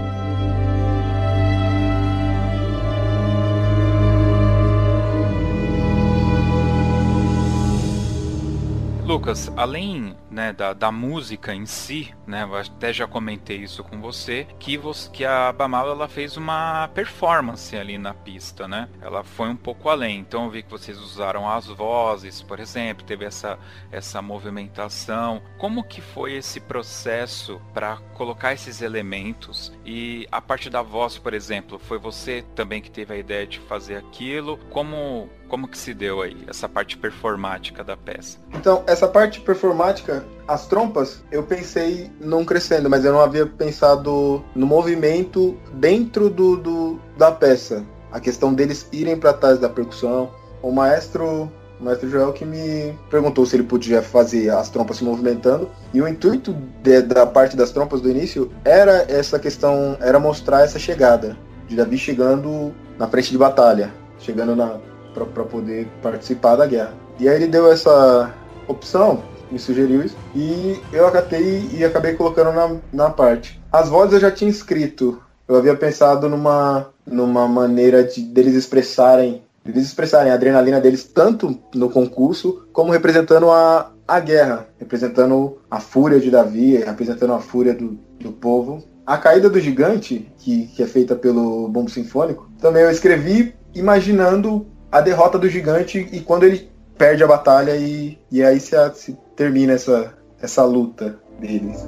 Lucas, além né, da, da música em si, né, eu até já comentei isso com você, que, você, que a Bamal ela fez uma performance ali na pista, né? Ela foi um pouco além. Então eu vi que vocês usaram as vozes, por exemplo, teve essa, essa movimentação. Como que foi esse processo para colocar esses elementos? E a parte da voz, por exemplo, foi você também que teve a ideia de fazer aquilo? Como como que se deu aí essa parte performática da peça?
Então, essa parte performática, as trompas, eu pensei num crescendo, mas eu não havia pensado no movimento dentro do, do da peça. A questão deles irem para trás da percussão. O maestro o maestro Joel que me perguntou se ele podia fazer as trompas se movimentando. E o intuito de, da parte das trompas do início era essa questão, era mostrar essa chegada de Davi chegando na frente de batalha, chegando na, para poder participar da guerra. E aí ele deu essa opção, me sugeriu isso, e eu acatei e acabei colocando na, na parte. As vozes eu já tinha escrito, eu havia pensado numa, numa maneira de deles expressarem eles expressarem a adrenalina deles tanto no concurso como representando a, a guerra, representando a fúria de Davi, representando a fúria do, do povo. A caída do gigante, que, que é feita pelo bombo sinfônico, também eu escrevi imaginando a derrota do gigante e quando ele perde a batalha e, e aí se, se termina essa, essa luta deles.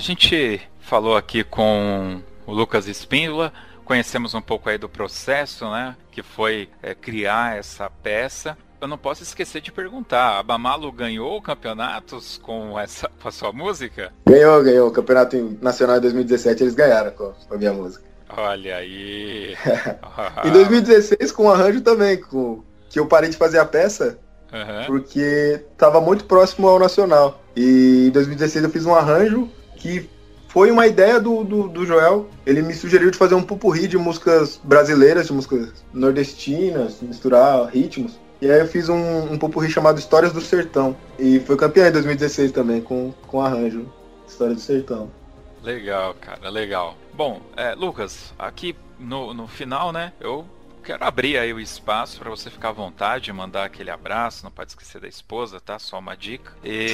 Gente falou aqui com o Lucas Espíndola, conhecemos um pouco aí do processo, né, que foi é, criar essa peça. Eu não posso esquecer de perguntar, a Bamalo ganhou campeonatos com essa com a sua música?
Ganhou, ganhou. O campeonato nacional de 2017 eles ganharam com a minha música.
Olha aí. [laughs]
em 2016 com o arranjo também, com que eu parei de fazer a peça uhum. porque estava muito próximo ao nacional. E em 2016 eu fiz um arranjo que foi uma ideia do, do, do, Joel. Ele me sugeriu de fazer um pupurri de músicas brasileiras, de músicas nordestinas, misturar ritmos. E aí eu fiz um, um pupurri chamado Histórias do Sertão. E foi campeão em 2016 também, com, com arranjo. História do Sertão.
Legal, cara, legal. Bom, é, Lucas, aqui no, no final, né, eu quero abrir aí o espaço para você ficar à vontade, mandar aquele abraço, não pode esquecer da esposa, tá? Só uma dica. E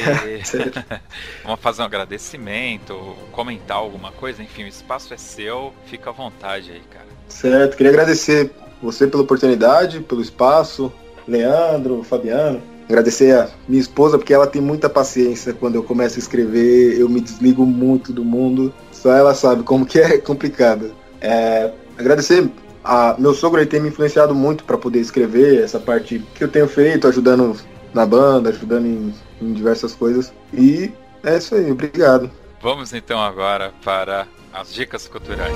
[laughs] [laughs] vamos fazer um agradecimento, comentar alguma coisa, enfim, o espaço é seu, fica à vontade aí, cara.
Certo, queria agradecer você pela oportunidade, pelo espaço, Leandro, Fabiano. Agradecer a minha esposa, porque ela tem muita paciência quando eu começo a escrever, eu me desligo muito do mundo. Só ela sabe como que é complicado. É, agradecer a, meu sogro ele tem me influenciado muito para poder escrever essa parte que eu tenho feito, ajudando na banda, ajudando em, em diversas coisas. E é isso aí, obrigado.
Vamos então agora para as dicas culturais.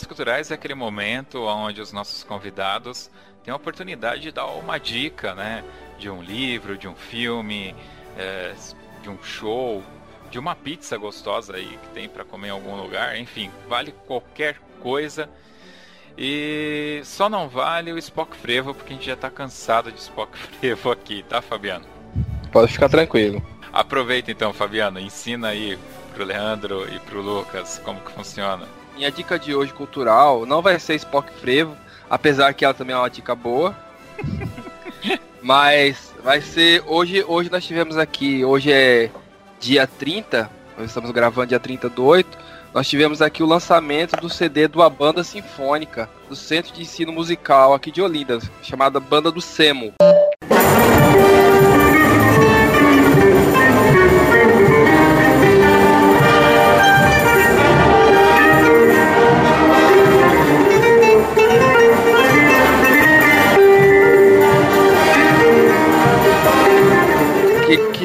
Dicas Culturais é aquele momento onde os nossos convidados têm a oportunidade de dar uma dica, né? De um livro, de um filme, é, de um show, de uma pizza gostosa aí que tem para comer em algum lugar, enfim, vale qualquer coisa. E só não vale o Spock Frevo, porque a gente já tá cansado de Spock [laughs] Frevo aqui, tá, Fabiano?
Pode ficar tranquilo.
Aproveita então, Fabiano, ensina aí pro Leandro e pro Lucas como que funciona.
Minha dica de hoje cultural não vai ser Spock Frevo, apesar que ela também é uma dica boa. [laughs] Mas vai ser hoje, hoje nós tivemos aqui, hoje é dia 30, nós estamos gravando dia 30 do 8. Nós tivemos aqui o lançamento do CD de uma banda sinfônica do Centro de Ensino Musical aqui de Olinda, chamada Banda do Semo.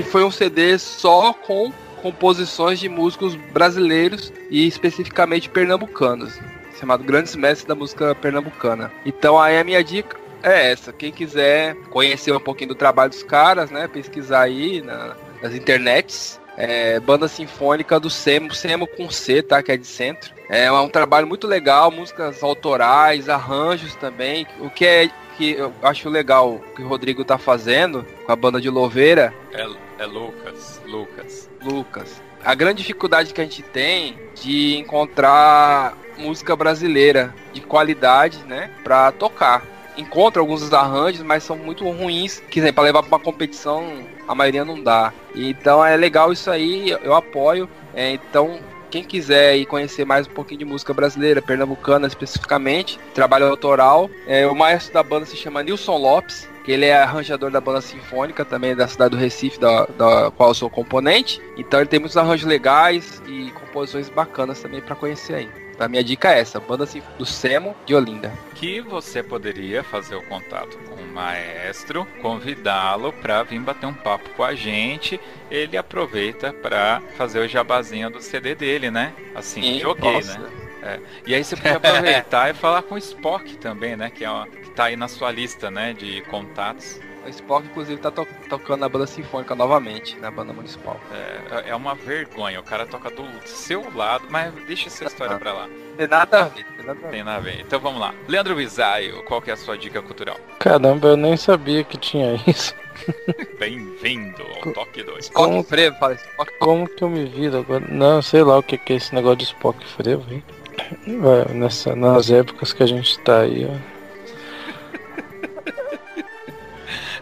Foi um CD só com composições de músicos brasileiros e especificamente pernambucanos, chamado Grandes Mestres da Música Pernambucana. Então aí a minha dica é essa. Quem quiser conhecer um pouquinho do trabalho dos caras, né, pesquisar aí na, nas internets, é, banda sinfônica do Semo, Semo com C, tá? Que é de centro. É um trabalho muito legal, músicas autorais, arranjos também. O que é que eu acho legal que o Rodrigo tá fazendo com a banda de Louveira.
É, é Lucas, Lucas.
Lucas. A grande dificuldade que a gente tem de encontrar música brasileira de qualidade, né, para tocar. Encontra alguns arranjos, mas são muito ruins, que para levar para uma competição a maioria não dá. Então é legal isso aí, eu apoio. É, então quem quiser ir conhecer mais um pouquinho de música brasileira, pernambucana especificamente, trabalho autoral, é, o maestro da banda se chama Nilson Lopes, que ele é arranjador da banda sinfônica também da cidade do Recife, da, da qual eu sou componente. Então ele tem muitos arranjos legais e composições bacanas também para conhecer aí. A minha dica é essa, banda do Semo de Olinda.
Que você poderia fazer o contato com o maestro, convidá-lo para vir bater um papo com a gente. Ele aproveita para fazer o jabazinho do CD dele, né? Assim, Sim, joguei, posso. né? É. E aí você pode aproveitar [laughs] e falar com o Spock também, né? Que, é uma, que tá aí na sua lista, né? De contatos.
O Spock, inclusive, tá to tocando na banda sinfônica novamente, na banda municipal.
É, é uma vergonha. O cara toca do seu lado, mas deixa essa história pra lá.
Tem nada a ver. Tem nada a ver.
Tem nada a ver. Então vamos lá. Leandro Bisaio, qual que é a sua dica cultural?
Caramba, eu nem sabia que tinha isso. [laughs]
Bem-vindo ao Toque 2.
Como, Spock Frevo, fala Spock. Como que eu me viro agora? Não, sei lá o que, que é esse negócio de Spock Frevo, hein? Nessa, nas épocas que a gente tá aí, ó. [laughs]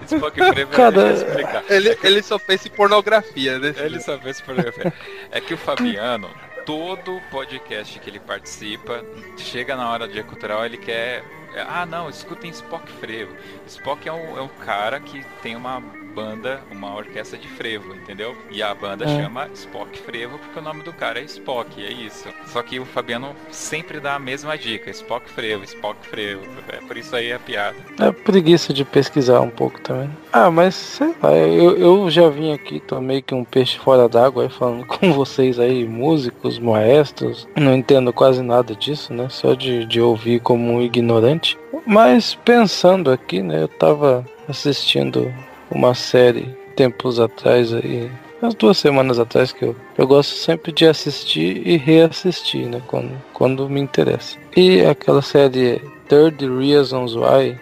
Spock Frevo Cara, explicar.
ele, ele só pensa em pornografia, né?
Ele só pensa em pornografia. É que o Fabiano, todo podcast que ele participa, chega na hora do dia cultural, ele quer. Ah, não, escutem Spock Frevo. Spock é um, é um cara que tem uma banda, uma orquestra de frevo, entendeu? E a banda é. chama Spock Frevo porque o nome do cara é Spock, é isso. Só que o Fabiano sempre dá a mesma dica, Spock Frevo, Spock Frevo. É por isso aí a piada.
É preguiça de pesquisar um pouco também. Ah, mas sei lá, eu, eu já vim aqui, tô meio que um peixe fora d'água falando [laughs] com vocês aí, músicos, maestros. Não entendo quase nada disso, né? Só de, de ouvir como um ignorante. Mas pensando aqui, né, eu tava assistindo uma série tempos atrás aí, umas duas semanas atrás que eu, eu gosto sempre de assistir e reassistir, né, quando, quando me interessa. E aquela série Third Reasons Why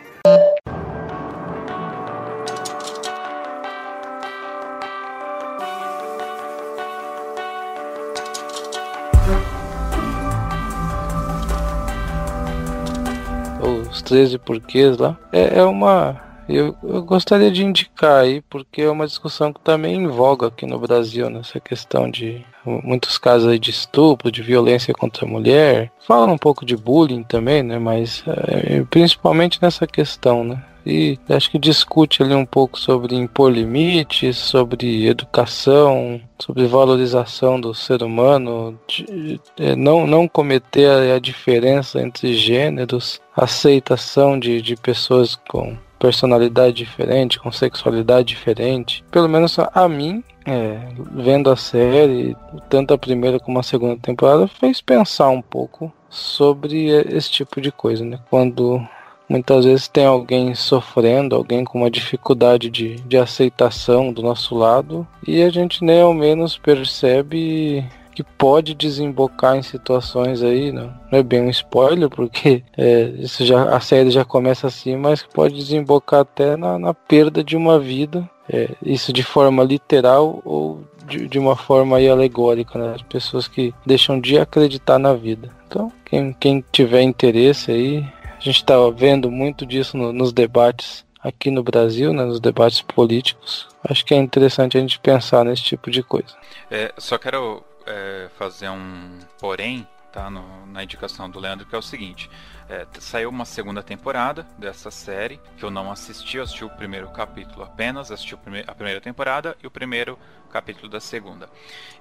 os 13 porquês lá. É, é uma eu, eu, gostaria de indicar aí, porque é uma discussão que também tá em voga aqui no Brasil, nessa questão de muitos casos de estupro, de violência contra a mulher. Fala um pouco de bullying também, né? Mas é, principalmente nessa questão, né? E acho que discute ali um pouco sobre impor limites, sobre educação, sobre valorização do ser humano, de, de, não, não cometer a, a diferença entre gêneros, aceitação de, de pessoas com personalidade diferente, com sexualidade diferente. Pelo menos a mim, é, vendo a série, tanto a primeira como a segunda temporada, fez pensar um pouco sobre esse tipo de coisa, né? Quando muitas vezes tem alguém sofrendo, alguém com uma dificuldade de, de aceitação do nosso lado, e a gente nem ao menos percebe que pode desembocar em situações aí, não, não é bem um spoiler, porque é, isso já, a série já começa assim, mas que pode desembocar até na, na perda de uma vida, é, isso de forma literal ou de, de uma forma aí alegórica, né? As pessoas que deixam de acreditar na vida. Então, quem, quem tiver interesse aí, a gente está vendo muito disso no, nos debates aqui no Brasil, né, nos debates políticos. Acho que é interessante a gente pensar nesse tipo de coisa.
É, só quero é, fazer um porém tá, no, na indicação do Leandro, que é o seguinte. É, saiu uma segunda temporada dessa série, que eu não assisti, eu assisti o primeiro capítulo apenas, assisti a primeira temporada e o primeiro capítulo da segunda.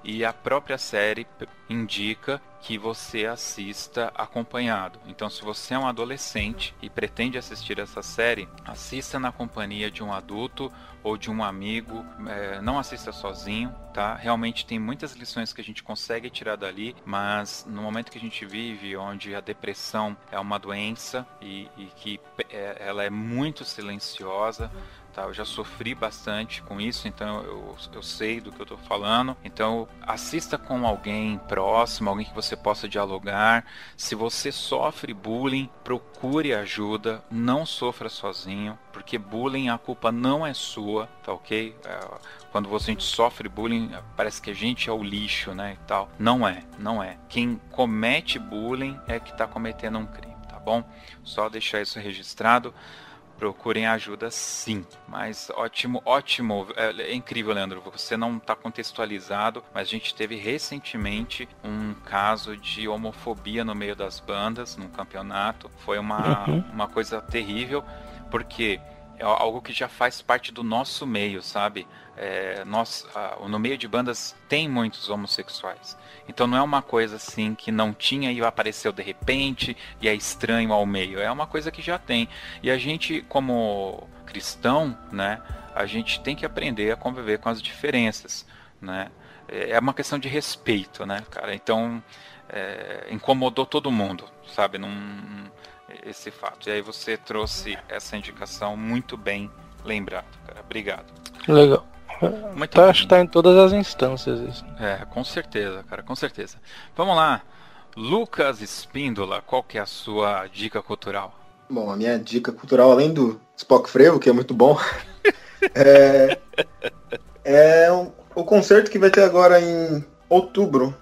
E a própria série indica que você assista acompanhado. Então, se você é um adolescente e pretende assistir essa série, assista na companhia de um adulto ou de um amigo. É, não assista sozinho, tá? Realmente tem muitas lições que a gente consegue tirar dali, mas no momento que a gente vive, onde a depressão é uma doença e, e que é, ela é muito silenciosa, Tá, eu já sofri bastante com isso, então eu, eu sei do que eu estou falando. Então assista com alguém próximo, alguém que você possa dialogar. Se você sofre bullying, procure ajuda, não sofra sozinho, porque bullying a culpa não é sua, tá ok? É, quando você, a gente sofre bullying, parece que a gente é o lixo, né? E tal. Não é, não é. Quem comete bullying é que está cometendo um crime, tá bom? Só deixar isso registrado procurem ajuda sim. Mas ótimo, ótimo. É, é incrível, Leandro. Você não está contextualizado, mas a gente teve recentemente um caso de homofobia no meio das bandas, num campeonato. Foi uma, uhum. uma coisa terrível, porque é algo que já faz parte do nosso meio, sabe? É, nós, no meio de bandas tem muitos homossexuais. Então não é uma coisa assim que não tinha e apareceu de repente e é estranho ao meio. É uma coisa que já tem. E a gente, como cristão, né, a gente tem que aprender a conviver com as diferenças, né? É uma questão de respeito, né, cara? Então é, incomodou todo mundo, sabe? Num, esse fato. E aí você trouxe essa indicação muito bem lembrado, cara. Obrigado.
Legal. Muito tá, acho que tá em todas as instâncias isso.
É, com certeza, cara, com certeza. Vamos lá. Lucas Espíndola, qual que é a sua dica cultural?
Bom, a minha dica cultural, além do Spock Frevo, que é muito bom, [laughs] é, é o, o concerto que vai ter agora em outubro,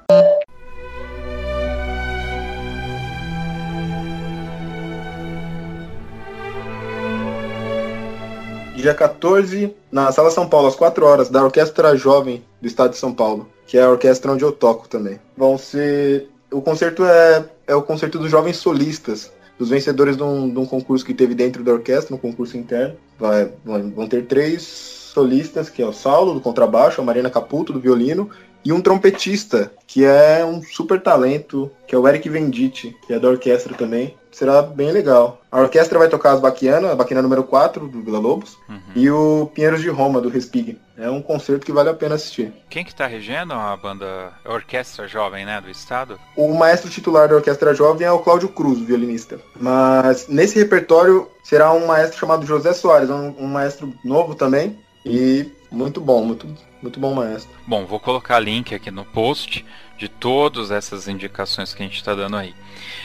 dia 14, na Sala São Paulo, às 4 horas, da Orquestra Jovem do Estado de São Paulo, que é a orquestra onde eu toco também. Vão ser. O concerto é, é o concerto dos jovens solistas, dos vencedores de um, de um concurso que teve dentro da orquestra, um concurso interno. Vai, vão ter três solistas, que é o Saulo, do contrabaixo, a Marina Caputo, do violino, e um trompetista, que é um super talento, que é o Eric Venditti, que é da orquestra também. Será bem legal. A orquestra vai tocar as Baquiana, a Baquiana número 4 do Vila Lobos, uhum. e o Pinheiros de Roma, do Respig. É um concerto que vale a pena assistir.
Quem que tá regendo a banda, a orquestra jovem, né, do estado?
O maestro titular da orquestra jovem é o Cláudio Cruz, violinista. Mas nesse repertório será um maestro chamado José Soares, um, um maestro novo também, e muito bom, muito muito bom maestro.
Bom, vou colocar link aqui no post de todas essas indicações que a gente está dando aí.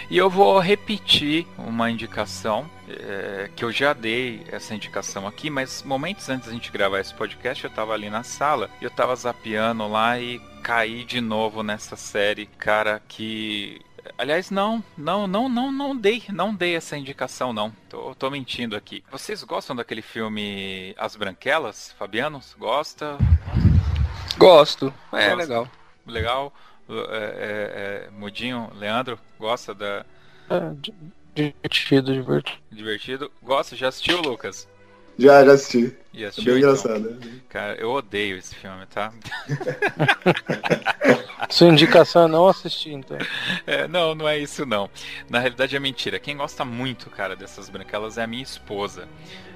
E eu vou repetir uma indicação é, que eu já dei essa indicação aqui, mas momentos antes da gente gravar esse podcast, eu estava ali na sala e eu estava zapeando lá e caí de novo nessa série, cara, que Aliás, não, não, não, não, não dei, não dei essa indicação, não. Tô, tô mentindo aqui. Vocês gostam daquele filme As Branquelas? Fabianos, gosta?
Gosto. É, legal.
Legal. É, é, é, Mudinho, Leandro, gosta da.
É, divertido, divertido.
Divertido. Gosta? Já assistiu, Lucas?
Já, já assisti.
E assistiu,
é bem então? engraçado.
Cara, eu odeio esse filme, tá? [laughs]
Sua indicação é não assistir, então.
É, não, não é isso não. Na realidade é mentira. Quem gosta muito, cara, dessas branquelas é a minha esposa.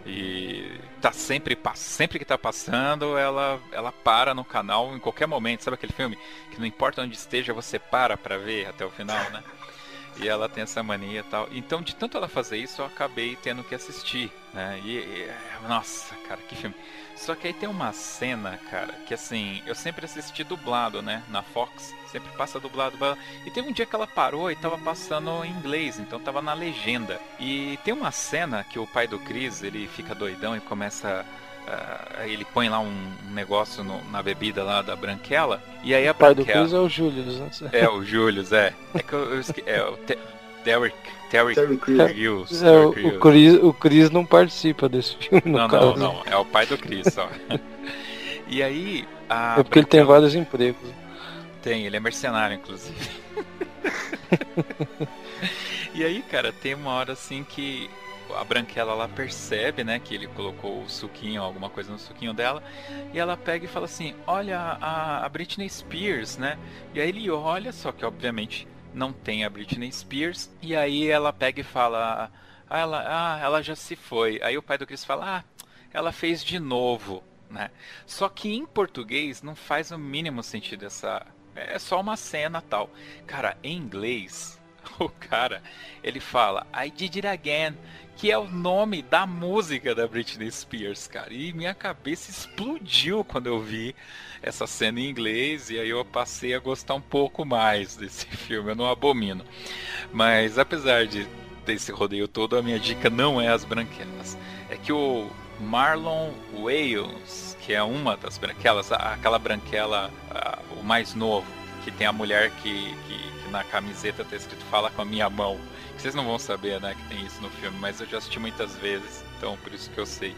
E tá sempre sempre que tá passando, ela ela para no canal em qualquer momento. Sabe aquele filme que não importa onde esteja, você para para ver até o final, né? E ela tem essa mania e tal. Então, de tanto ela fazer isso, eu acabei tendo que assistir, né? E, e nossa, cara, que filme. Só que aí tem uma cena, cara, que assim, eu sempre assisti dublado, né? Na Fox, sempre passa dublado. E teve um dia que ela parou e tava passando em inglês, então tava na legenda. E tem uma cena que o pai do Chris, ele fica doidão e começa Uh, ele põe lá um, negócio no, na bebida lá da Branquela. E aí a
o pai do Chris é o Julius, né? [laughs]
É, o Julius, é. É que eu, eu esque... É o Te Derek. Terry,
Terry Crews. É, o, o, Chris, o Chris não participa desse filme, no
não,
caso.
Não, não, é o pai do Chris só. [laughs] e aí.
é porque ele tem vários empregos.
Tem, ele é mercenário, inclusive. [laughs] e aí, cara, tem uma hora assim que a Branquela ela percebe, né, que ele colocou o suquinho, alguma coisa no suquinho dela, e ela pega e fala assim: Olha a, a Britney Spears, né? E aí ele olha, só que obviamente não tem a Britney Spears. E aí ela pega e fala: ah, ela, ah, ela já se foi. Aí o pai do Chris fala: Ah, ela fez de novo. Né? Só que em português não faz o mínimo sentido essa. É só uma cena tal. Cara, em inglês, [laughs] o cara ele fala I did it again, que é o nome da música da Britney Spears, cara. E minha cabeça explodiu quando eu vi essa cena em inglês e aí eu passei a gostar um pouco mais desse [laughs] filme. Eu não abomino. Mas apesar de desse rodeio todo, a minha dica não é as branquelas. É que o Marlon Wales, que é uma das branquelas, aquela branquela, o mais novo, que tem a mulher que, que, que na camiseta tá escrito fala com a minha mão. Vocês não vão saber, né, que tem isso no filme, mas eu já assisti muitas vezes, então por isso que eu sei.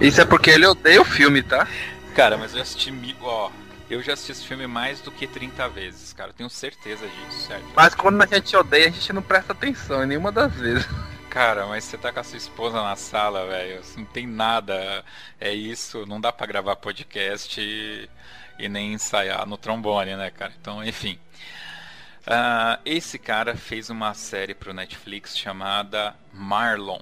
Isso é porque ele odeia o filme, tá?
Cara, mas eu assisti. Ó, eu já assisti esse filme mais do que 30 vezes, cara. Eu tenho certeza disso, certo?
Mas quando a gente odeia, a gente não presta atenção em nenhuma das vezes.
Cara, mas você tá com a sua esposa na sala, velho. Não tem nada. É isso. Não dá para gravar podcast e, e, nem ensaiar no trombone, né, cara? Então, enfim. Uh, esse cara fez uma série pro Netflix chamada Marlon.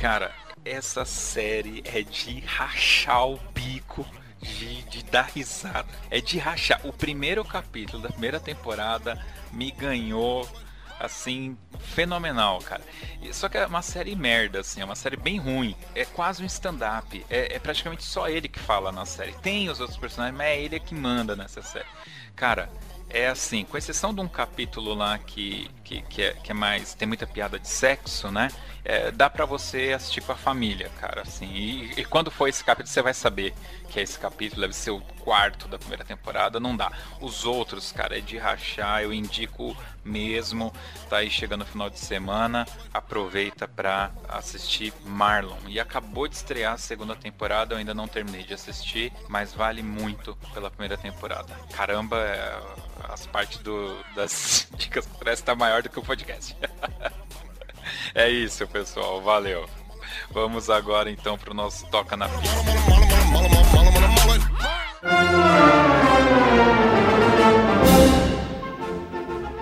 Cara, essa série é de rachar o bico, de, de dar risada. É de rachar. O primeiro capítulo da primeira temporada me ganhou assim, fenomenal, cara. Só que é uma série merda, assim, é uma série bem ruim. É quase um stand-up. É, é, praticamente só ele que fala na série. Tem os outros personagens, mas é ele que manda nessa série. Cara, é assim, com exceção de um capítulo lá que, que, que, é, que é mais. tem muita piada de sexo, né? É, dá para você assistir com a família, cara, assim. E, e, quando for esse capítulo, você vai saber que é esse capítulo, deve ser o quarto da primeira temporada, não dá. Os outros, cara, é de rachar, eu indico mesmo. Tá aí chegando o final de semana, aproveita para assistir Marlon. E acabou de estrear a segunda temporada, eu ainda não terminei de assistir, mas vale muito pela primeira temporada. Caramba, é, as partes do, das [laughs] dicas parece estar tá maior do que o podcast. [laughs] é isso, pessoal. Valeu. Vamos agora então para o nosso Toca na Pista.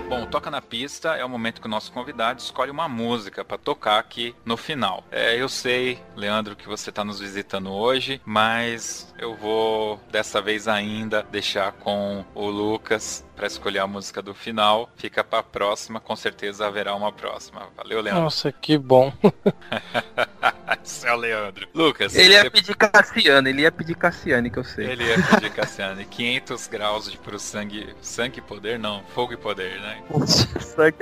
Bom, Toca na Pista é o momento que o nosso convidado escolhe uma música para tocar aqui no final. É, eu sei, Leandro, que você está nos visitando hoje, mas eu vou dessa vez ainda deixar com o Lucas para escolher a música do final. Fica para a próxima, com certeza haverá uma próxima. Valeu, Leandro.
Nossa, que bom. [laughs]
Isso é o Leandro. Lucas.
Ele ia você... pedir Cassiane, ele ia pedir Cassiane, que eu sei.
Ele ia pedir Cassiane. [laughs] 500 graus de pro sangue. Sangue e poder? Não, fogo e poder, né? [laughs] sangue.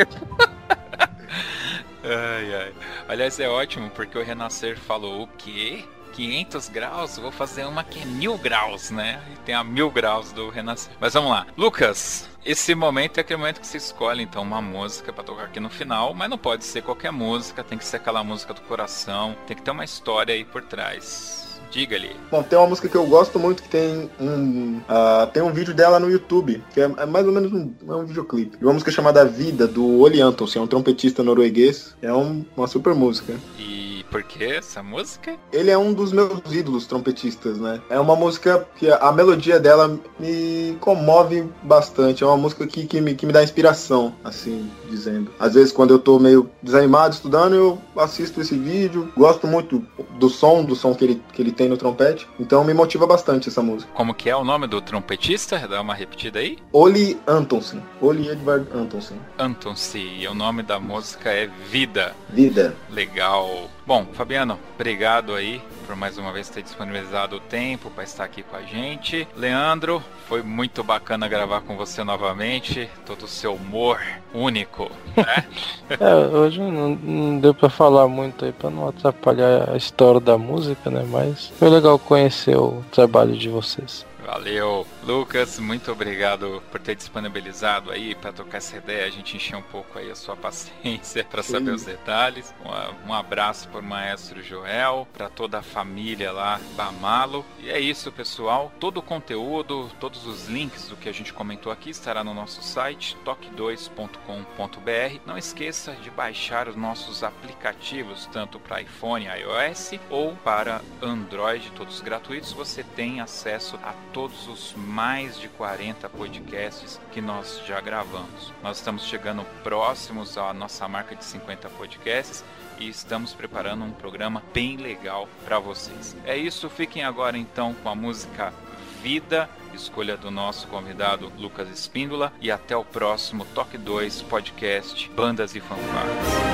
ai, ai. Aliás, é ótimo porque o Renascer falou o quê? 500 graus, vou fazer uma que é mil graus, né? E tem a mil graus do Renascer. Mas vamos lá. Lucas, esse momento é aquele momento que você escolhe então uma música para tocar aqui no final, mas não pode ser qualquer música, tem que ser aquela música do coração, tem que ter uma história aí por trás. Diga ali.
Bom, tem uma música que eu gosto muito que tem um. Uh, tem um vídeo dela no YouTube, que é, é mais ou menos um, é um videoclipe. Uma música chamada Vida, do Oli Antonsen, é um trompetista norueguês. É um, uma super música.
E por que essa música?
Ele é um dos meus ídolos trompetistas, né? É uma música que a melodia dela me comove bastante. É uma música que, que, me, que me dá inspiração, assim, dizendo. Às vezes, quando eu tô meio desanimado estudando, eu assisto esse vídeo. Gosto muito do som, do som que ele, que ele tem no trompete. Então me motiva bastante essa música.
Como que é o nome do trompetista? Dá uma repetida aí.
Oli Antonsen. Oli Edvard Antonsen.
Antonsen. E o nome da música é Vida.
Vida.
Legal. Bom, Fabiano, obrigado aí por mais uma vez ter disponibilizado o tempo para estar aqui com a gente. Leandro, foi muito bacana gravar com você novamente. Todo o seu humor único, né? [laughs]
é, hoje não, não deu para falar muito aí para não atrapalhar a história da música, né? Mas foi legal conhecer o trabalho de vocês.
Valeu, Lucas, muito obrigado por ter disponibilizado aí para tocar essa ideia, a gente encher um pouco aí a sua [laughs] paciência para saber os detalhes. Um, um abraço para o maestro Joel, para toda a família lá, Bamalo. E é isso, pessoal. Todo o conteúdo, todos os links do que a gente comentou aqui estará no nosso site toque2.com.br. Não esqueça de baixar os nossos aplicativos, tanto para iPhone, iOS ou para Android, todos gratuitos. Você tem acesso a todos os mais de 40 podcasts que nós já gravamos. Nós estamos chegando próximos à nossa marca de 50 podcasts e estamos preparando um programa bem legal para vocês. É isso, fiquem agora então com a música Vida, escolha do nosso convidado Lucas Espíndola e até o próximo Toque 2 podcast Bandas e Fanfarras.